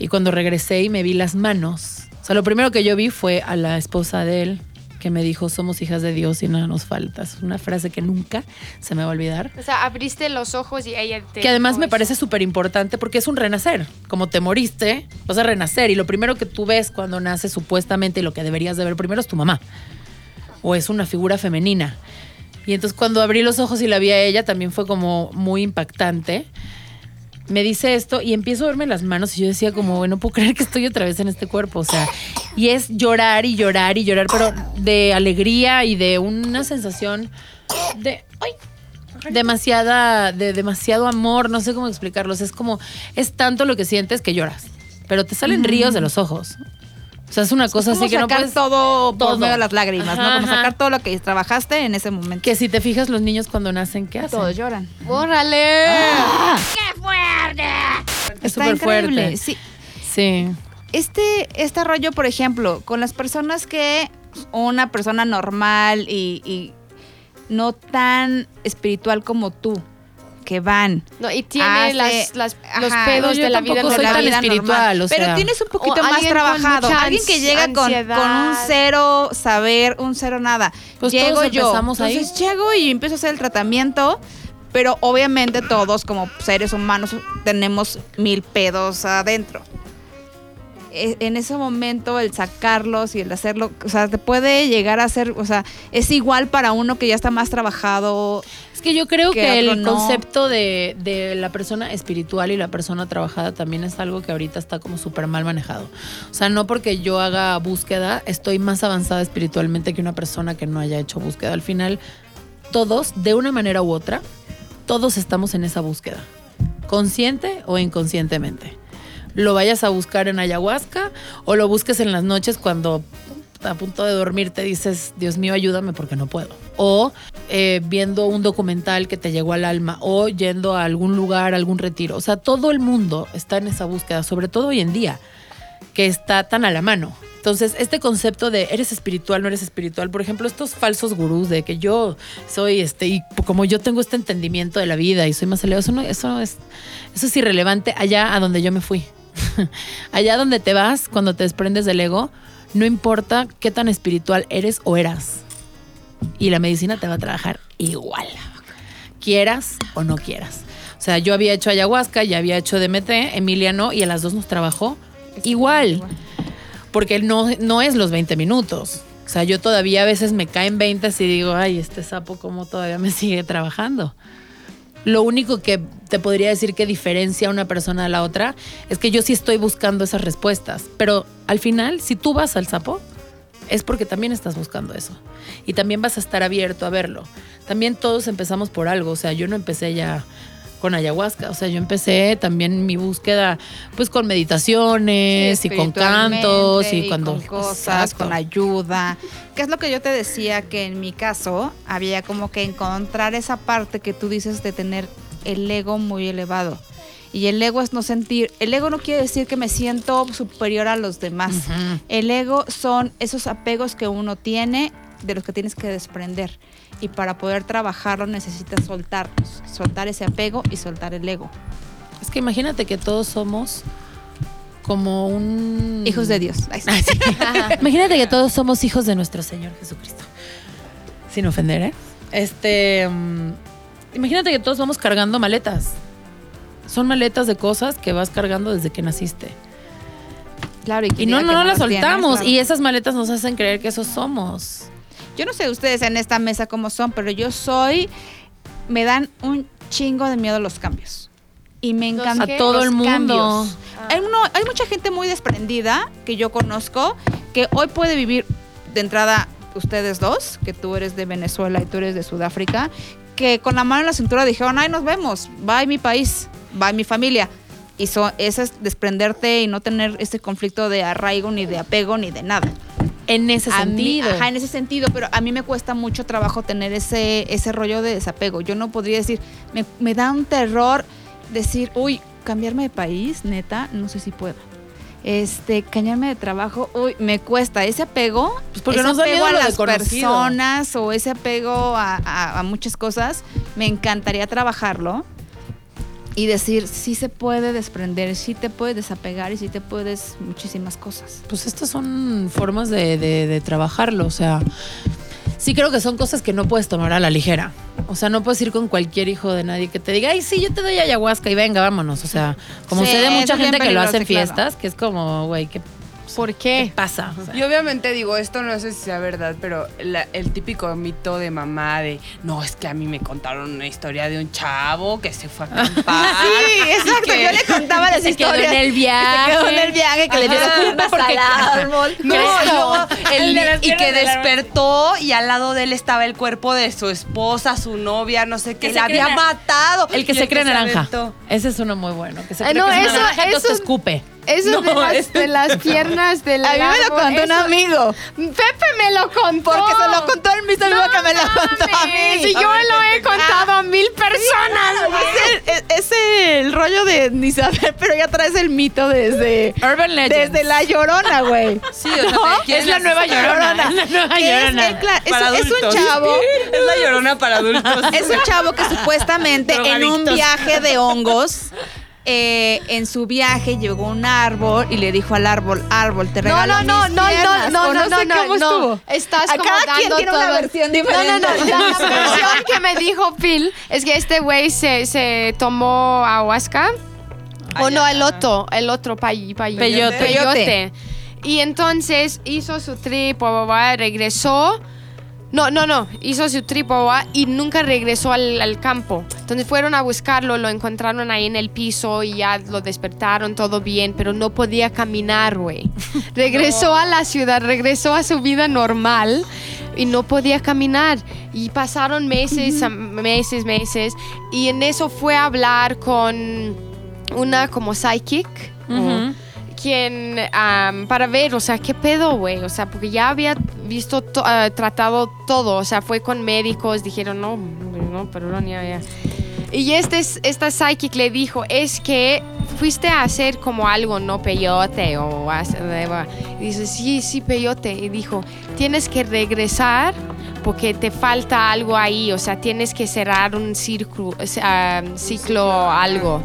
Y cuando regresé y me vi las manos, o sea, lo primero que yo vi fue a la esposa de él, que me dijo, somos hijas de Dios y nada nos falta. Es una frase que nunca se me va a olvidar. O sea, abriste los ojos y ella te Que además me parece súper importante porque es un renacer. Como te moriste, vas a renacer. Y lo primero que tú ves cuando naces supuestamente y lo que deberías de ver primero es tu mamá. O es una figura femenina. Y entonces cuando abrí los ojos y la vi a ella también fue como muy impactante. Me dice esto y empiezo a verme las manos y yo decía como, bueno, no puedo creer que estoy otra vez en este cuerpo. O sea, y es llorar y llorar y llorar, pero de alegría y de una sensación de... ¡Ay! demasiada, de demasiado amor, no sé cómo explicarlos. Es como, es tanto lo que sientes que lloras. Pero te salen ríos de los ojos. O sea, es una cosa Como así que no sacar puedes. todo, todo. por medio de las lágrimas, ¿no? Como ajá. sacar todo lo que trabajaste en ese momento. Que si te fijas, los niños cuando nacen, ¿qué hacen? Todos lloran. ¡Órale! Es Está súper increíble. fuerte. Sí. Sí. Este, este rollo, por ejemplo, con las personas que una persona normal y, y no tan espiritual como tú, que van. No, y tiene hace- las, las- los ajá, pedos yo de la vida tampoco soy de la tan vida espiritual, normal. o Pero tienes un poquito O más trabajado. Alguien que llega con, ansiedad. con un cero saber, un cero nada. Pues llego todos yo. ahí. Entonces llego y empiezo a hacer el tratamiento. Pero obviamente todos como seres humanos tenemos mil pedos adentro. E- En ese momento el sacarlos y el hacerlo, o sea, te puede llegar a ser, o sea, es igual para uno que ya está más trabajado. Es que yo creo que el no. concepto de, de la persona espiritual y la persona trabajada también es algo que ahorita está como súper mal manejado. O sea, no porque yo haga búsqueda, estoy más avanzada espiritualmente que una persona que no haya hecho búsqueda. Al final, todos, de una manera u otra, todos estamos en esa búsqueda, consciente o inconscientemente. Lo vayas a buscar en ayahuasca o lo busques en las noches cuando a punto de dormir te dices, Dios mío, ayúdame porque no puedo. O eh, viendo un documental que te llegó al alma, o yendo a algún lugar, a algún retiro. O sea, todo el mundo está en esa búsqueda, sobre todo hoy en día, que está tan a la mano. Entonces, este concepto de eres espiritual, no eres espiritual, por ejemplo, estos falsos gurús de que yo soy este, y como yo tengo este entendimiento de la vida y soy más elevado, eso, no, eso, es, eso es irrelevante allá a donde yo me fui. allá donde te vas, cuando te desprendes del ego, no importa qué tan espiritual eres o eras. Y la medicina te va a trabajar igual. Quieras o no quieras. O sea, yo había hecho ayahuasca, ya había hecho DMT, Emilia no, y a las dos nos trabajó igual. Porque no, no es los 20 minutos. O sea, yo todavía a veces me caen 20 y digo, ay, este sapo, ¿cómo todavía me sigue trabajando? Lo único que te podría decir que diferencia a una persona a la otra es que yo sí estoy buscando esas respuestas. Pero al final, si tú vas al sapo, es porque también estás buscando eso. Y también vas a estar abierto a verlo. También todos empezamos por algo. O sea, yo no empecé ya con ayahuasca. O sea, yo empecé también mi búsqueda pues con meditaciones Sí, y con cantos y cuando... con cosas, Exacto. con ayuda. ¿Qué es lo que yo te decía? Que en mi caso había como que encontrar esa parte que tú dices de tener el ego muy elevado. Y el ego es no sentir, el ego no quiere decir que me siento superior a los demás. El ego son esos apegos que uno tiene de los que tienes que desprender. Y para poder trabajarlo necesitas soltarlos, soltar ese apego y soltar el ego. Es que imagínate que todos somos como un... Hijos de Dios. Ay, sí. Ah. Imagínate que todos somos hijos de nuestro Señor Jesucristo. Sin ofender, ¿eh? Este. mm, imagínate que todos vamos cargando maletas. Son maletas de cosas que vas cargando desde que naciste. Claro, Y no, no, que las tienes, soltamos. claro. Y esas maletas nos hacen creer que esos somos. Yo no sé ustedes en esta mesa cómo son, pero yo soy. Me dan un chingo de miedo los cambios. Y me ¿Los encantan qué? A todo los el mundo. Hay, uno- hay mucha gente muy desprendida que yo conozco que hoy puede vivir de entrada ustedes dos, que tú eres de Venezuela y tú eres de Sudáfrica, que con la mano en la cintura dijeron, ay, nos vemos, bye mi país, bye mi familia. Y so, ese es desprenderte y no tener ese conflicto de arraigo, ni de apego, ni de nada. En ese A mí- sentido. ajá, en ese sentido, pero a mí me cuesta mucho trabajo tener ese, ese rollo de desapego. Yo no podría decir, me, me da un terror decir, uy, cambiarme de país, neta, no sé si puedo. Este, cambiarme de trabajo, uy, me cuesta ese apego, Pues porque ese nos apego a las personas o ese apego a, a- a muchas cosas, me encantaría trabajarlo y decir, sí se puede desprender, sí te puedes desapegar y sí te puedes muchísimas cosas. Pues estas son formas de, de- de trabajarlo. O sea, sí creo que son cosas que no puedes tomar a la ligera. O sea, no puedes ir con cualquier hijo de nadie que te diga, ay, sí, yo te doy ayahuasca y venga, vámonos. O sea, como Sí, sé de mucha gente que lo hace en claro. fiestas, que es como, güey, ¿qué, ¿Por qué qué? pasa? O sea, Y obviamente digo, esto no sé si sea verdad, pero la- el típico mito de mamá de, no, es que a mí me contaron una historia de un chavo que se fue a acampar. Sí, exacto. que- Yo le contaba las se quedó historias. en el viaje. Se quedó en el viaje, que le dio las culpas Porque- al árbol. No, Cristo. luego el- El de las y que despertó y al lado de él estaba el cuerpo de su esposa, su novia, no sé qué, se la había matado. El que se cree naranja. aventó. Ese es uno muy bueno. Que se cree no, que es eso- una naranja, te escupe. Eso No, de, las, es- de las piernas del A mí me lo contó un amigo. Pepe me lo contó. Porque se lo contó el mismo amigo que me lo contó a mí. Si yo lo he contado a mil personas. Es el, es el rollo de ni saber, pero ya traes el mito desde. Urban Legends. Desde la llorona, güey. Sí, o sea, Es la nueva llorona. Es la nueva Que es, llorona. es- para es un chavo. Es la llorona para adultos. Es un chavo que supuestamente en un viaje de hongos, eh, en su viaje llegó un árbol y le dijo al árbol, árbol, te No, regalo no, no, mis no, piernas", no, o no, no, sé no, cómo no. estuvo. Estás A como cada quien dando tiene una todo. versión No, no, no. diferente. La, la versión que me dijo Phil es que este güey se, se tomó ayahuasca. O no, el otro, el otro pay, pay- Peyote. peyote. Y entonces hizo su trip, regresó. No, no, no. Hizo su trip y nunca regresó al, al campo. Entonces fueron a buscarlo, lo encontraron ahí en el piso y ya lo despertaron, todo bien, pero no podía caminar, güey. Regresó a la ciudad, regresó a su vida normal y no podía caminar. Y pasaron meses, meses, meses. Y en eso fue a hablar con una como psychic. Ujú. Quien, am, para ver, o sea, qué pedo, güey. O sea, porque ya había visto, to- ah, tratado todo. O sea, fue con médicos, dijeron, no, no, perdón, ya, ya. Y este, es- esta psychic le dijo, es que fuiste a hacer como algo, ¿no? Peyote o... Y dice, sí, sí, peyote. Y dijo, tienes que regresar porque te falta algo ahí. O sea, tienes que cerrar un círculo, ah, ciclo, algo.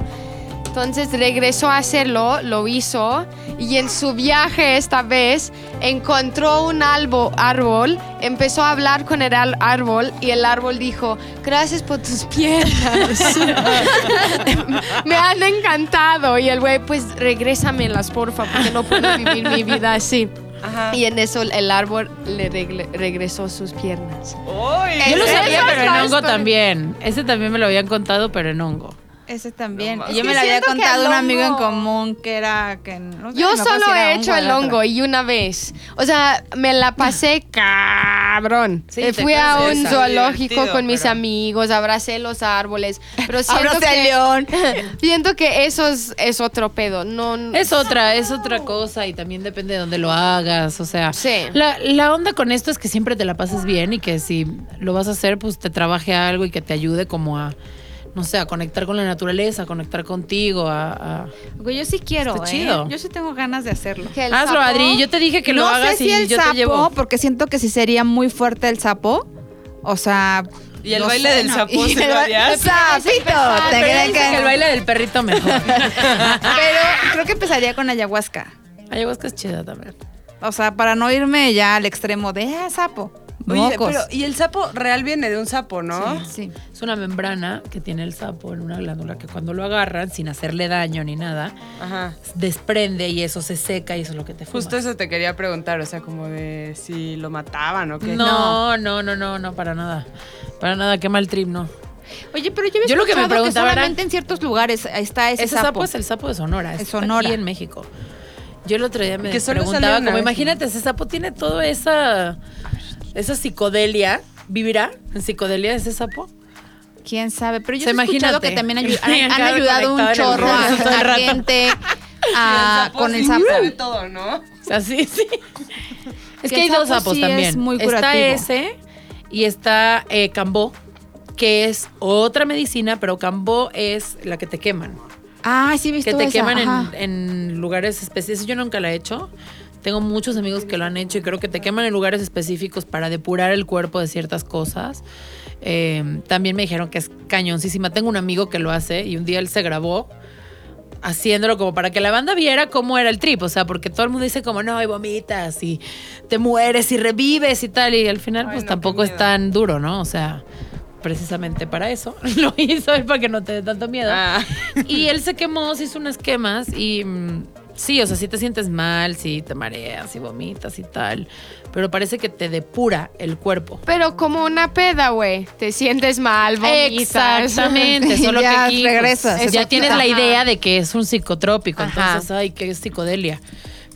Entonces regresó a hacerlo, lo hizo y en su viaje esta vez encontró un albo- árbol, empezó a hablar con el árbol y el árbol dijo, gracias por tus piernas. Me han encantado y el güey, pues regrésamelas porfa porque no puedo vivir mi vida así. Ajá. Y en eso el árbol le regle- regresó sus piernas. Yo lo sabía, pero en hongo también. Ese también me lo habían contado, pero en hongo. Ese también. No, Y yo me lo había contado un amigo en común que era que no sé, Yo solo he hecho el hongo y una vez. O sea, me la pasé cabrón. Sí, Eh, Fui a un esa. zoológico con mis pero- amigos, abracé los árboles. Pero siento que, león. siento que eso es, es otro pedo. No, Es otra, es otra cosa y también depende de dónde lo hagas. O sea, Sí. la, la onda con esto es que siempre te la pases bien y que si lo vas a hacer, pues te trabaje algo y que te ayude como a, no sé, a conectar con la naturaleza, a conectar contigo, a... a- yo sí quiero, Está ¿eh? chido. Yo sí tengo ganas de hacerlo. que el Hazlo, sapo- Adri. Yo te dije que lo hagas sé si y el yo sapo, te llevo. porque siento que sí sería muy fuerte el sapo. O sea. ¿Y el no baile sé, del no. sapo se el lo harías? Sapito. te creen dice que- que el baile del perrito mejor. Pero creo que empezaría con ayahuasca. Ayahuasca es chida también. O sea, para no irme ya al extremo de ah, sapo. Oye, Mocos. pero y el sapo real viene de un sapo, ¿no? Sí. Es una membrana que tiene el sapo en una glándula que cuando lo agarran, sin hacerle daño ni nada, Ajá. desprende y eso se seca y eso es lo que te fumas. Justo eso te quería preguntar, o sea, como de si lo mataban o qué. No, no, no, no, no, para nada. Para nada, qué mal trip, no. Oye, pero yo Yo lo que me preguntaba era- solamente en ciertos lugares está ese, Ese, sapo. es el sapo de Sonora. Es Sonora. Aquí en México. Yo el otro día me Que solo preguntaba, como imagínate, ese sapo tiene toda esa, esa psicodelia. ¿Vivirá en psicodelia ese sapo? Quién sabe, pero yo he escuchado que también ayu- han, ayudado un chorro a, a gente a- con el sapo. sabe todo, ¿no? O sea, sí, sí. Es Que que hay dos sapo sapos sí también. es muy está curativo. ese y está eh, cambó, que es otra medicina, pero cambó es la que te queman. Ah, sí, he visto que te esa, queman en, en lugares específicos. Yo nunca la he hecho. Tengo muchos amigos que lo han hecho y creo que te queman en lugares específicos para depurar el cuerpo de ciertas cosas. Eh, también me dijeron que es cañoncísima. Tengo un amigo que lo hace y un día él se grabó haciéndolo como para que la banda viera cómo era el trip, o sea, porque todo el mundo dice como, no, y vomitas y te mueres y revives y tal, y al final Ay, pues no, tampoco es tan duro, ¿no? O sea, precisamente para eso lo hizo él para que no te dé tanto miedo. Ah. Y él se quemó, se hizo unas quemas y mm, sí, o sea, sí te sientes mal, sí te mareas y vomitas y tal, pero parece que te depura el cuerpo. Pero como una peda, güey. Te sientes mal, vomitas. Exactamente, solo Ya que aquí pues, regresas. ya tienes la idea de que es un psicotrópico, Ajá. entonces, ay, que es psicodelia.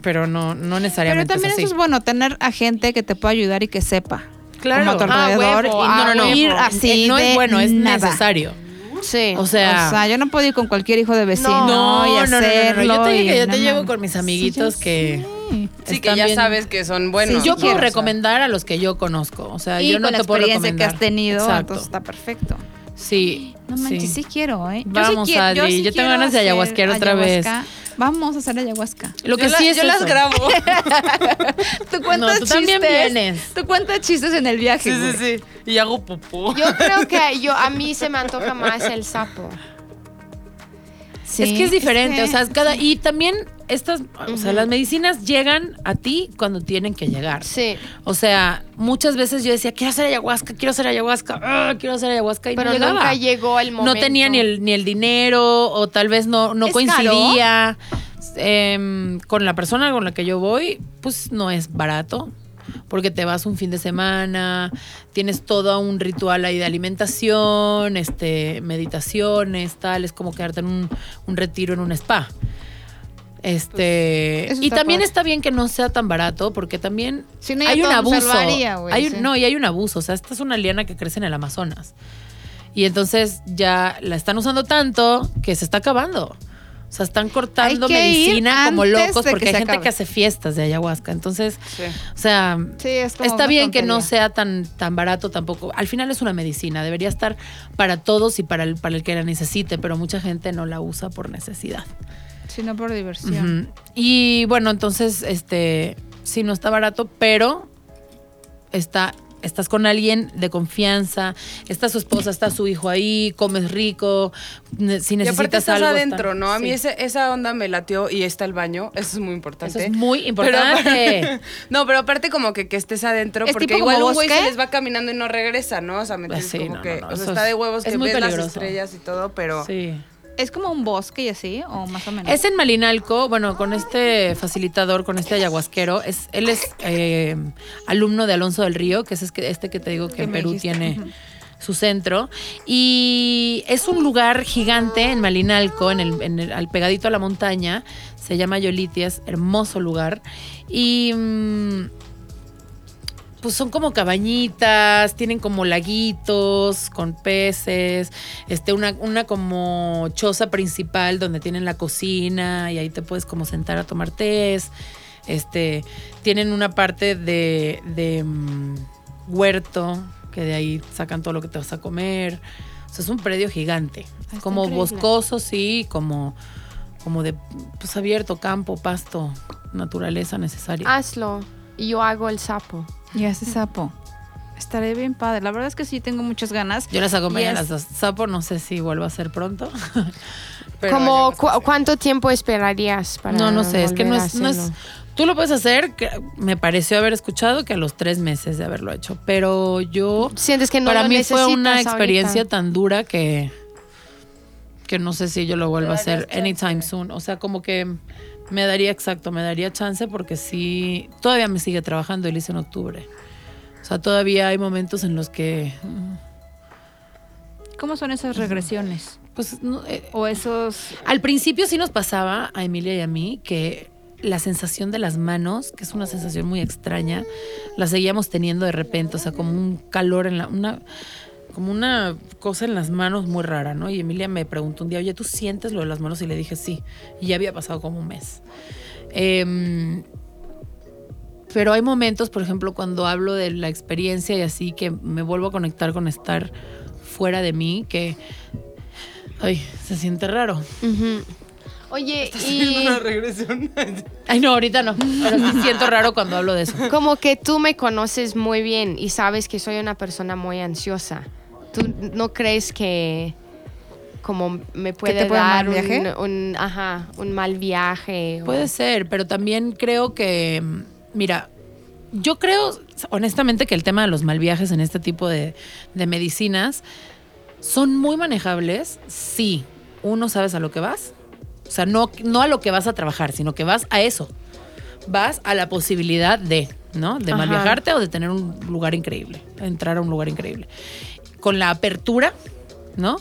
Pero no, no Pero necesariamente también es así. eso es bueno, tener a gente que te pueda ayudar y que sepa. Claro. Como a tu Ah, alrededor. huevo, y ah, no, no, no. ir así Eh, no de es bueno, es nada. necesario. Sí. O sea, O sea, yo no puedo ir con cualquier hijo de vecino no, y no, no, no, no, hacerlo. Yo te dije yo no te llevo con mis amiguitos Sí, que. sí. Sí, que ya bien- sabes que son buenos. yo ¿no? puedo O sea, recomendar a los que yo conozco. O sea, y yo no con la te puedo experiencia que has tenido, Exacto. entonces está perfecto. Sí. No manches, sí, sí. quiero, ¿eh? Vamos, quiero- Adri, yo tengo ganas de ayahuasquear otra vez. Vamos a hacer ayahuasca. Lo que yo la- sí es yo las grabo. Tú cuentas tú también chistes. vienes. Tú cuentas chistes en el viaje. Sí, sí, güey. sí. Y hago popó. Yo creo que yo, a mí se me antoja más el sapo. Sí, es que es diferente, que- o sea, es cada y también estas, o sea, las medicinas llegan a ti cuando tienen que llegar. Sí. O sea, muchas veces yo decía, quiero hacer ayahuasca, quiero hacer ayahuasca, ah, quiero hacer ayahuasca y Pero no llegaba. nunca llegó el momento. No tenía ni el, ni el dinero o tal vez no, no ¿Es coincidía em, con la persona con la que yo voy, pues no es barato. Porque te vas un fin de semana, tienes todo un ritual ahí de alimentación, este, meditaciones, tal, es como quedarte en un, un retiro en un spa. Este, Pues, y también padre. está bien que no sea tan barato, porque también Si no, ya hay un abuso. Hay sí. No, y hay un abuso. O sea, esta es una liana que crece en el Amazonas. Y entonces ya la están usando tanto que se está acabando. O sea, están cortando medicina como locos porque hay gente acabe. que hace fiestas de ayahuasca. Entonces, Sí. o sea, Sí, es como está bien que no sea tan, tan barato tampoco. Al final es una medicina, debería estar para todos y para el, para el que la necesite, pero mucha gente no la usa por necesidad. Sino por diversión. Y bueno, entonces, este, sí, no está barato, pero está, estás con alguien de confianza, está su esposa, está su hijo ahí, comes rico, si Y necesitas aparte estás algo. adentro, está- ¿no? A mí sí. esa onda me latió y está el baño. Eso es muy importante. Eso es muy importante. no, pero aparte como que, que estés adentro, ¿Es porque igual un güey se les va caminando y no regresa, ¿no? O sea, me Pues sí, como no, que, no, no, o sea, está es- de huevos es que ves las estrellas y todo, pero... Sí. Es como un bosque y así, o más o menos. Es en Malinalco, bueno, con este facilitador, con este ayahuasquero, es, él es eh, alumno de Alonso del Río, que es este, este que te digo que en Perú dijiste, tiene su centro. Y es un lugar gigante en Malinalco, en el, en el- al pegadito a la montaña. Se llama Yolitias, hermoso lugar. Y mm, pues son como cabañitas, tienen como laguitos con peces, este, una, una como choza principal donde tienen la cocina y ahí te puedes como sentar a tomar tés. Este, tienen una parte de, de, mm, huerto, que de ahí sacan todo lo que te vas a comer. O sea, es un predio gigante. está como increíble. boscoso, sí, como, como de pues abierto, campo, pasto, naturaleza necesaria. Hazlo. Y yo hago el sapo. Y ese sapo. Estaré bien padre. La verdad es que sí tengo muchas ganas. Yo las acompaño a las dos. Sapo, no sé si vuelva a ser pronto. Pero Como, cu- hacer. ¿Cuánto tiempo esperarías para No, no sé, es que no es, no es-? Tú lo puedes hacer, que me pareció haber escuchado que a los tres meses de haberlo hecho. Pero yo, Sientes que no para lo mí fue una experiencia ahorita. tan dura que, que no sé si yo lo vuelvo a hacer anytime soon. O sea, como que me daría exacto, me daría chance porque sí, todavía me sigue trabajando y lo hice en octubre. O sea, todavía hay momentos en los que, ¿Cómo son esas regresiones? pues, no, eh, O esos. Al principio sí nos pasaba a Emilia y a mí que la sensación de las manos, que es una sensación muy extraña, la seguíamos teniendo de repente, o sea, como un calor en la una como una cosa en las manos muy rara, ¿no? Y Emilia me preguntó un día, oye, ¿tú sientes lo de las manos? Y le dije, sí. Y ya había pasado como un mes. Em, pero hay momentos, por ejemplo, cuando hablo de la experiencia y así, que me vuelvo a conectar con estar fuera de mí, que, ay, se siente raro. Ujú. Oye, y Una regresión. Ay, no, ahorita no. Pero sí siento raro cuando hablo de eso. como que tú me conoces muy bien y sabes que soy una persona muy ansiosa. ¿Tú no crees que como me puede puede dar un, viaje? un- ajá, un mal viaje? o- Puede ser, pero también creo que, mm, mira, yo creo honestamente que el tema de los mal viajes en este tipo de, de medicinas son muy manejables si uno sabes a lo que vas. O sea, no, no a lo que vas a trabajar, sino que vas a eso. Vas a la posibilidad de, ¿no? De mal viajarte o de tener un lugar increíble, entrar a un lugar increíble. Con la apertura, ¿no?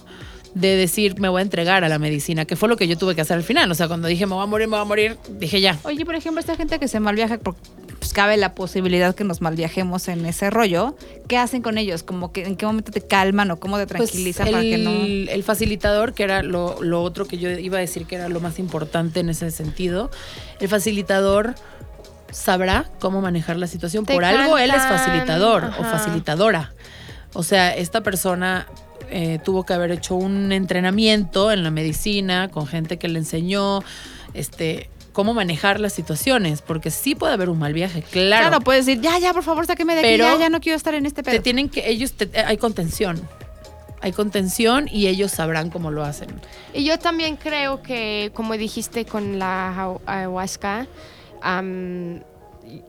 De decir, me voy a entregar a la medicina, que fue lo que yo tuve que hacer al final. O sea, cuando dije, me voy a morir, me voy a morir, dije ya. Oye, por ejemplo, esta gente que se malviaja, porque pues, cabe la posibilidad que nos malviajemos en ese rollo. ¿Qué hacen con ellos? Como que en qué momento te calman o cómo te Pues, tranquilizan para que no. el facilitador, que era lo, lo otro que yo iba a decir que era lo más importante en ese sentido, el facilitador sabrá cómo manejar la situación. Te Por algo él es facilitador o facilitadora. O sea, esta persona eh, tuvo que haber hecho un entrenamiento en la medicina con gente que le enseñó este, cómo manejar las situaciones, porque sí puede haber un mal viaje, claro. Claro, puedes decir, ya, ya, por favor, sáqueme de Pero aquí, ya, ya no quiero estar en este te pedo. tienen que, ellos, te- hay contención. Hay contención y ellos sabrán cómo lo hacen. Y yo también creo que, como dijiste con la ayahuasca,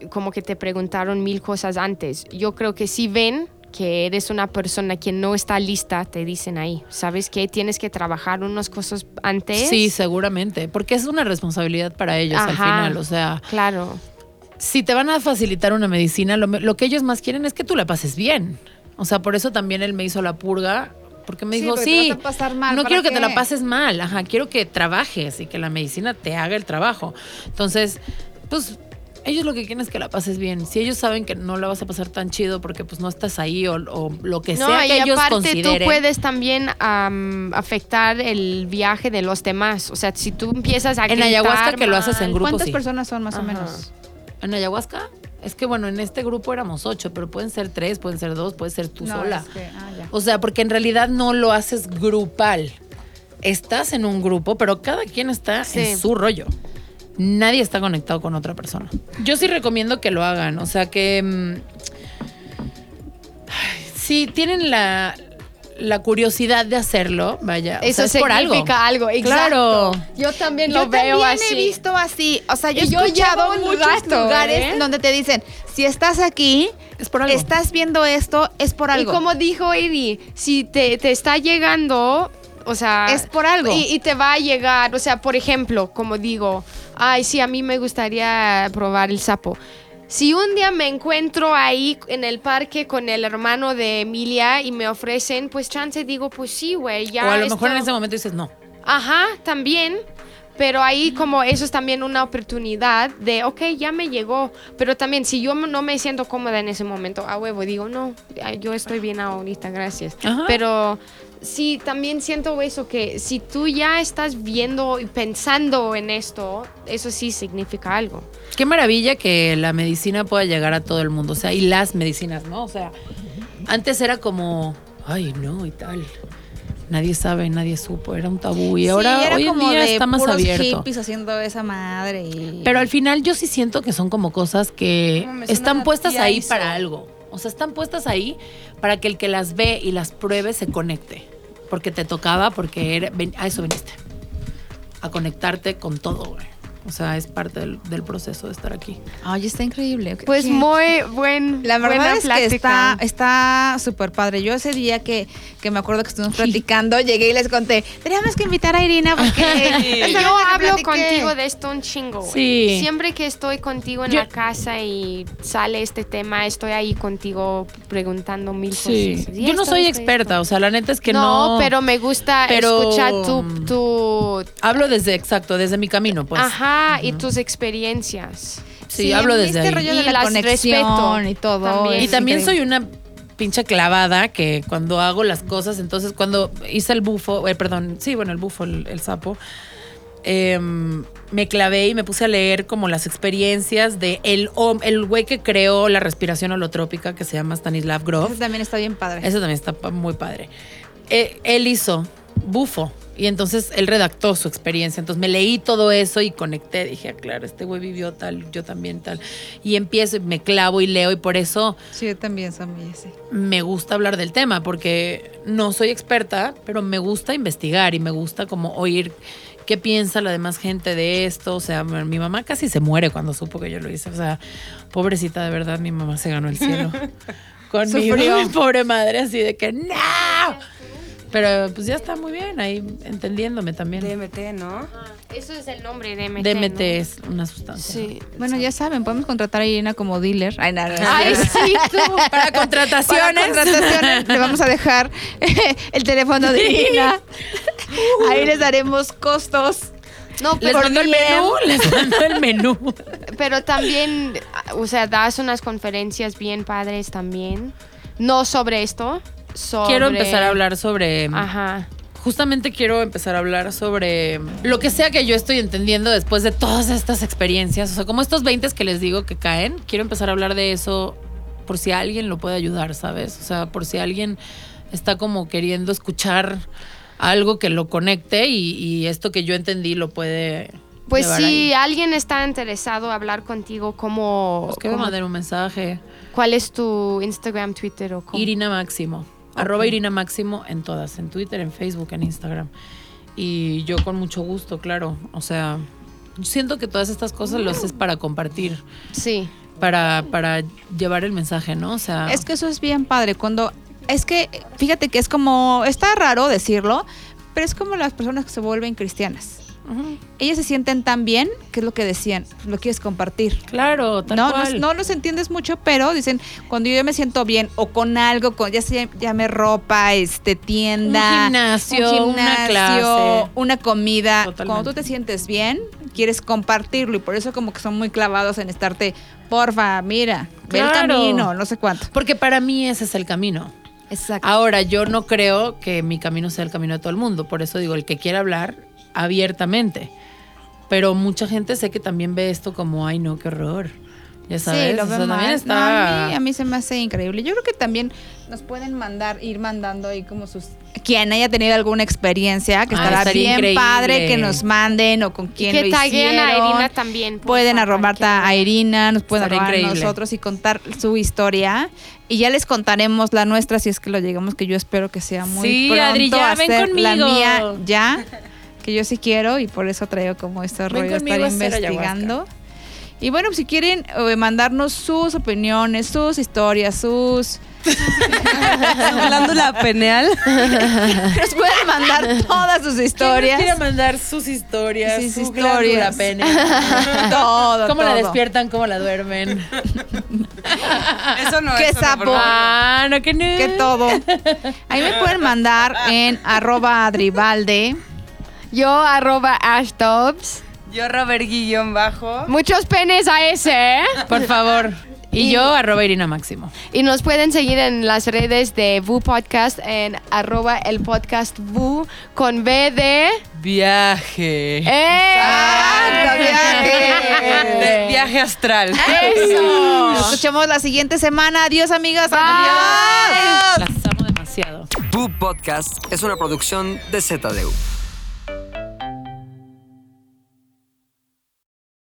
como que te preguntaron mil cosas antes. Yo creo que si ven que eres una persona que no está lista, te dicen ahí, ¿sabes qué? Tienes que trabajar unas cosas antes. Sí, seguramente, porque es una responsabilidad para ellos al final, o sea, Claro. si te van a facilitar una medicina, lo, lo que ellos más quieren es que tú la pases bien. O sea, por eso también él me hizo la purga, porque me Sí, dijo, porque te sí, vas a pasar mal, no ¿para quiero que te qué?" la pases mal, ajá, quiero que trabajes y que la medicina te haga el trabajo. Entonces, pues ellos lo que quieren es que la pases bien. Si ellos saben que no la vas a pasar tan chido porque pues no estás ahí o, o lo que No, sea que y ellos aparte consideren. tú puedes también am, afectar el viaje de los demás. O sea, si tú empiezas a En ayahuasca que lo haces en grupo, ¿Cuántas sí. personas son más o menos? ¿En ayahuasca? Es que bueno, en este grupo éramos ocho, pero pueden ser tres, pueden ser dos, puede ser tú No, sola. es que- ah, ya. O sea, porque en realidad no lo haces grupal. Estás en un grupo, pero cada quien está Sí. en su rollo. Nadie está conectado con otra persona. Yo sí recomiendo que lo hagan. O sea, que. mm, ay, si tienen la, la curiosidad de hacerlo, vaya. o Eso sea, es por algo. significa algo. Claro. Yo también Yo lo veo también así. he visto así, o sea, yo he yo escuchado llevo un muchos rato, lugares ¿eh? donde te dicen, si estás aquí, Es por algo. estás viendo esto, es por algo. Y como dijo Eri, si te, te está llegando, o sea... Es por algo. Y, y te va a llegar, o sea, por ejemplo, como digo, ay, sí, a mí me gustaría probar el sapo. Si un día me encuentro ahí en el parque con el hermano de Emilia y me ofrecen, pues chance digo, pues sí, güey, ya o a lo esto- mejor en ese momento dices no. Ajá, también. Pero ahí como eso es también una oportunidad de, ok, ya me llegó. Pero también si yo no me siento cómoda en ese momento, a huevo, digo, no, yo estoy bien ahorita, gracias. Ajá. Pero sí, también siento eso, que si tú ya estás viendo y pensando en esto, eso sí significa algo. Qué maravilla que la medicina pueda llegar a todo el mundo, o sea, y las medicinas, ¿no? O sea, antes era como, ay, no, y tal. Nadie sabe, nadie supo, era un tabú. Y ahora era hoy en día de está más puros abierto. hippies haciendo esa madre y... Pero al final yo sí siento que son como cosas que están puestas ahí para algo. O sea, están puestas ahí para que el que las ve y las pruebe se conecte. Porque te tocaba, porque era- ven- a eso viniste. A conectarte con todo, güey. O sea, es parte del, del proceso de estar aquí. Ay, está increíble. Pues ¿Qué? muy buen, La verdad buena es que plática. está está súper padre. Yo ese día que, que me acuerdo que estuvimos platicando, llegué y les conté, teníamos que invitar a Irina porque... Esta yo hablo platiqué". contigo de esto un chingo. güey. Sí. Siempre que estoy contigo en Yo- la casa y sale este tema, estoy ahí contigo preguntando mil Sí. cosas. Yo no soy experta, esto. o sea, la neta es que no, no. pero me gusta pero- escuchar tu, tu Hablo desde, exacto, desde mi camino, pues. ajá, y tus experiencias. Sí, hablo desde este ahí. rollo de Y la las conexión y todo. también. Y también increíble. soy una pinche clavada que cuando hago las cosas, entonces cuando hice el bufo, eh, perdón, sí, bueno, el bufo, el, el sapo, em, me clavé y me puse a leer como las experiencias de el el güey que creó la respiración holotrópica que se llama Stanislav Grof. Eso también está bien padre. Eso también está muy padre. Eh, él hizo bufo y entonces él redactó su experiencia. Entonces me leí todo eso y conecté. Dije, ah, claro, este güey vivió tal, yo también tal. Y empiezo y me clavo y leo y por eso Sí, yo también soy muy así. me gusta hablar del tema porque no soy experta, pero me gusta investigar y me gusta como oír qué piensa la demás gente de esto. O sea, mi mamá casi se muere cuando supo que yo lo hice. O sea, pobrecita, de verdad, mi mamá se ganó el cielo. Conmigo, Sufrió. mi pobre madre, así de que ¡No! Pero pues ya está muy bien ahí entendiéndome también. DMT, ¿no? Eso es el nombre de DMT. DMT ¿no? es una sustancia. Sí. Bueno, ya saben, podemos contratar a Irina como dealer. Ay, no. Ay, sí, tú. Para contrataciones. Para contrataciones le vamos a dejar el teléfono de Irina. Ahí les daremos costos. No, Les pero, mando el menú, les mando el menú. pero también, o sea, das unas conferencias bien padres también. No sobre esto, sobre... Quiero empezar a hablar sobre Ajá. justamente quiero empezar a hablar sobre lo que sea que yo estoy entendiendo después de todas estas experiencias. O sea, como estos 20 que les digo que caen, quiero empezar a hablar de eso por si alguien lo puede ayudar, ¿sabes? O sea, por si alguien está como queriendo escuchar algo que lo conecte y, y esto que yo entendí lo puede. Pues si ahí. alguien está interesado en hablar contigo, ¿cómo, Pues que cómo- manden un mensaje. ¿cuál es tu Instagram, Twitter o cómo? Irina Máximo. Arroba Irina Máximo en todas, en Twitter, en Facebook, en Instagram. Y yo con mucho gusto, claro. O sea, siento que todas estas cosas los es para compartir, Sí. para, para llevar el mensaje, ¿no? O sea, Es que eso es bien padre. Cuando. Es que, fíjate que es como. Está raro decirlo, pero es como las personas que se vuelven cristianas. Ellas se sienten tan bien, que es lo que decían, lo quieres compartir. claro, tal No, no, cual. no los entiendes mucho, pero dicen, cuando yo me siento bien o con algo, con, ya sea llame ropa, este, tienda, Un gimnasio, un una gimnasio, clase. una comida. Totalmente. Cuando tú te sientes bien, quieres compartirlo y por eso como que son muy clavados en estarte, porfa, mira, ve el camino, no sé cuánto. Porque para mí ese es el camino. Exacto. Ahora, yo no creo que mi camino sea el camino de todo el mundo. Por eso digo, el que quiera hablar abiertamente. Pero mucha gente sé que también ve esto como, ay, no, qué horror. Ya sabes. Sí, lo veo también mal. está- No, a, mí, a mí se me hace increíble. Yo creo que también nos pueden mandar, ir mandando ahí como sus... Quien haya tenido alguna experiencia, que Ah, estará bien increíble. padre que nos manden o con quién que lo taguen a hicieron. Irina también. Pueden arrobar que- a Irina, nos pueden Estaría arrobar a nosotros y contar su historia. Y ya les contaremos la nuestra si es que lo llegamos, que yo espero que sea muy Sí, pronto Adri, ya, ven hacer la conmigo. mía ya, que yo sí quiero y por eso traigo como este Ven rollo de estar investigando. Y bueno, si quieren eh, mandarnos sus opiniones, sus historias, sus... Glándula peneal. Nos pueden mandar todas sus ¿Quién historias. nos quiere mandar sus historias? Sus su historias. glándula pene? Todo, ¿Cómo la todo. despiertan? ¿Cómo la duermen? Eso no Qué no, sapo. favor. ah, no, que no. que todo. Ahí me pueden mandar en arroba adribalde. Yo arroba Ashtops. Yo, Robert Guillón Bajo. Muchos penes a ese, ¿eh? Por favor. Y, Y- yo, arroba Irina Máximo. Y nos pueden seguir en las redes de VU Podcast en arroba el podcast VU con B de... Viaje. ¡Eh! ¡Exacto, viaje! De- viaje astral. Nos escuchamos la siguiente semana. Adiós, amigas. Adiós. Las amo demasiado. Bu Podcast es una producción de ZDU.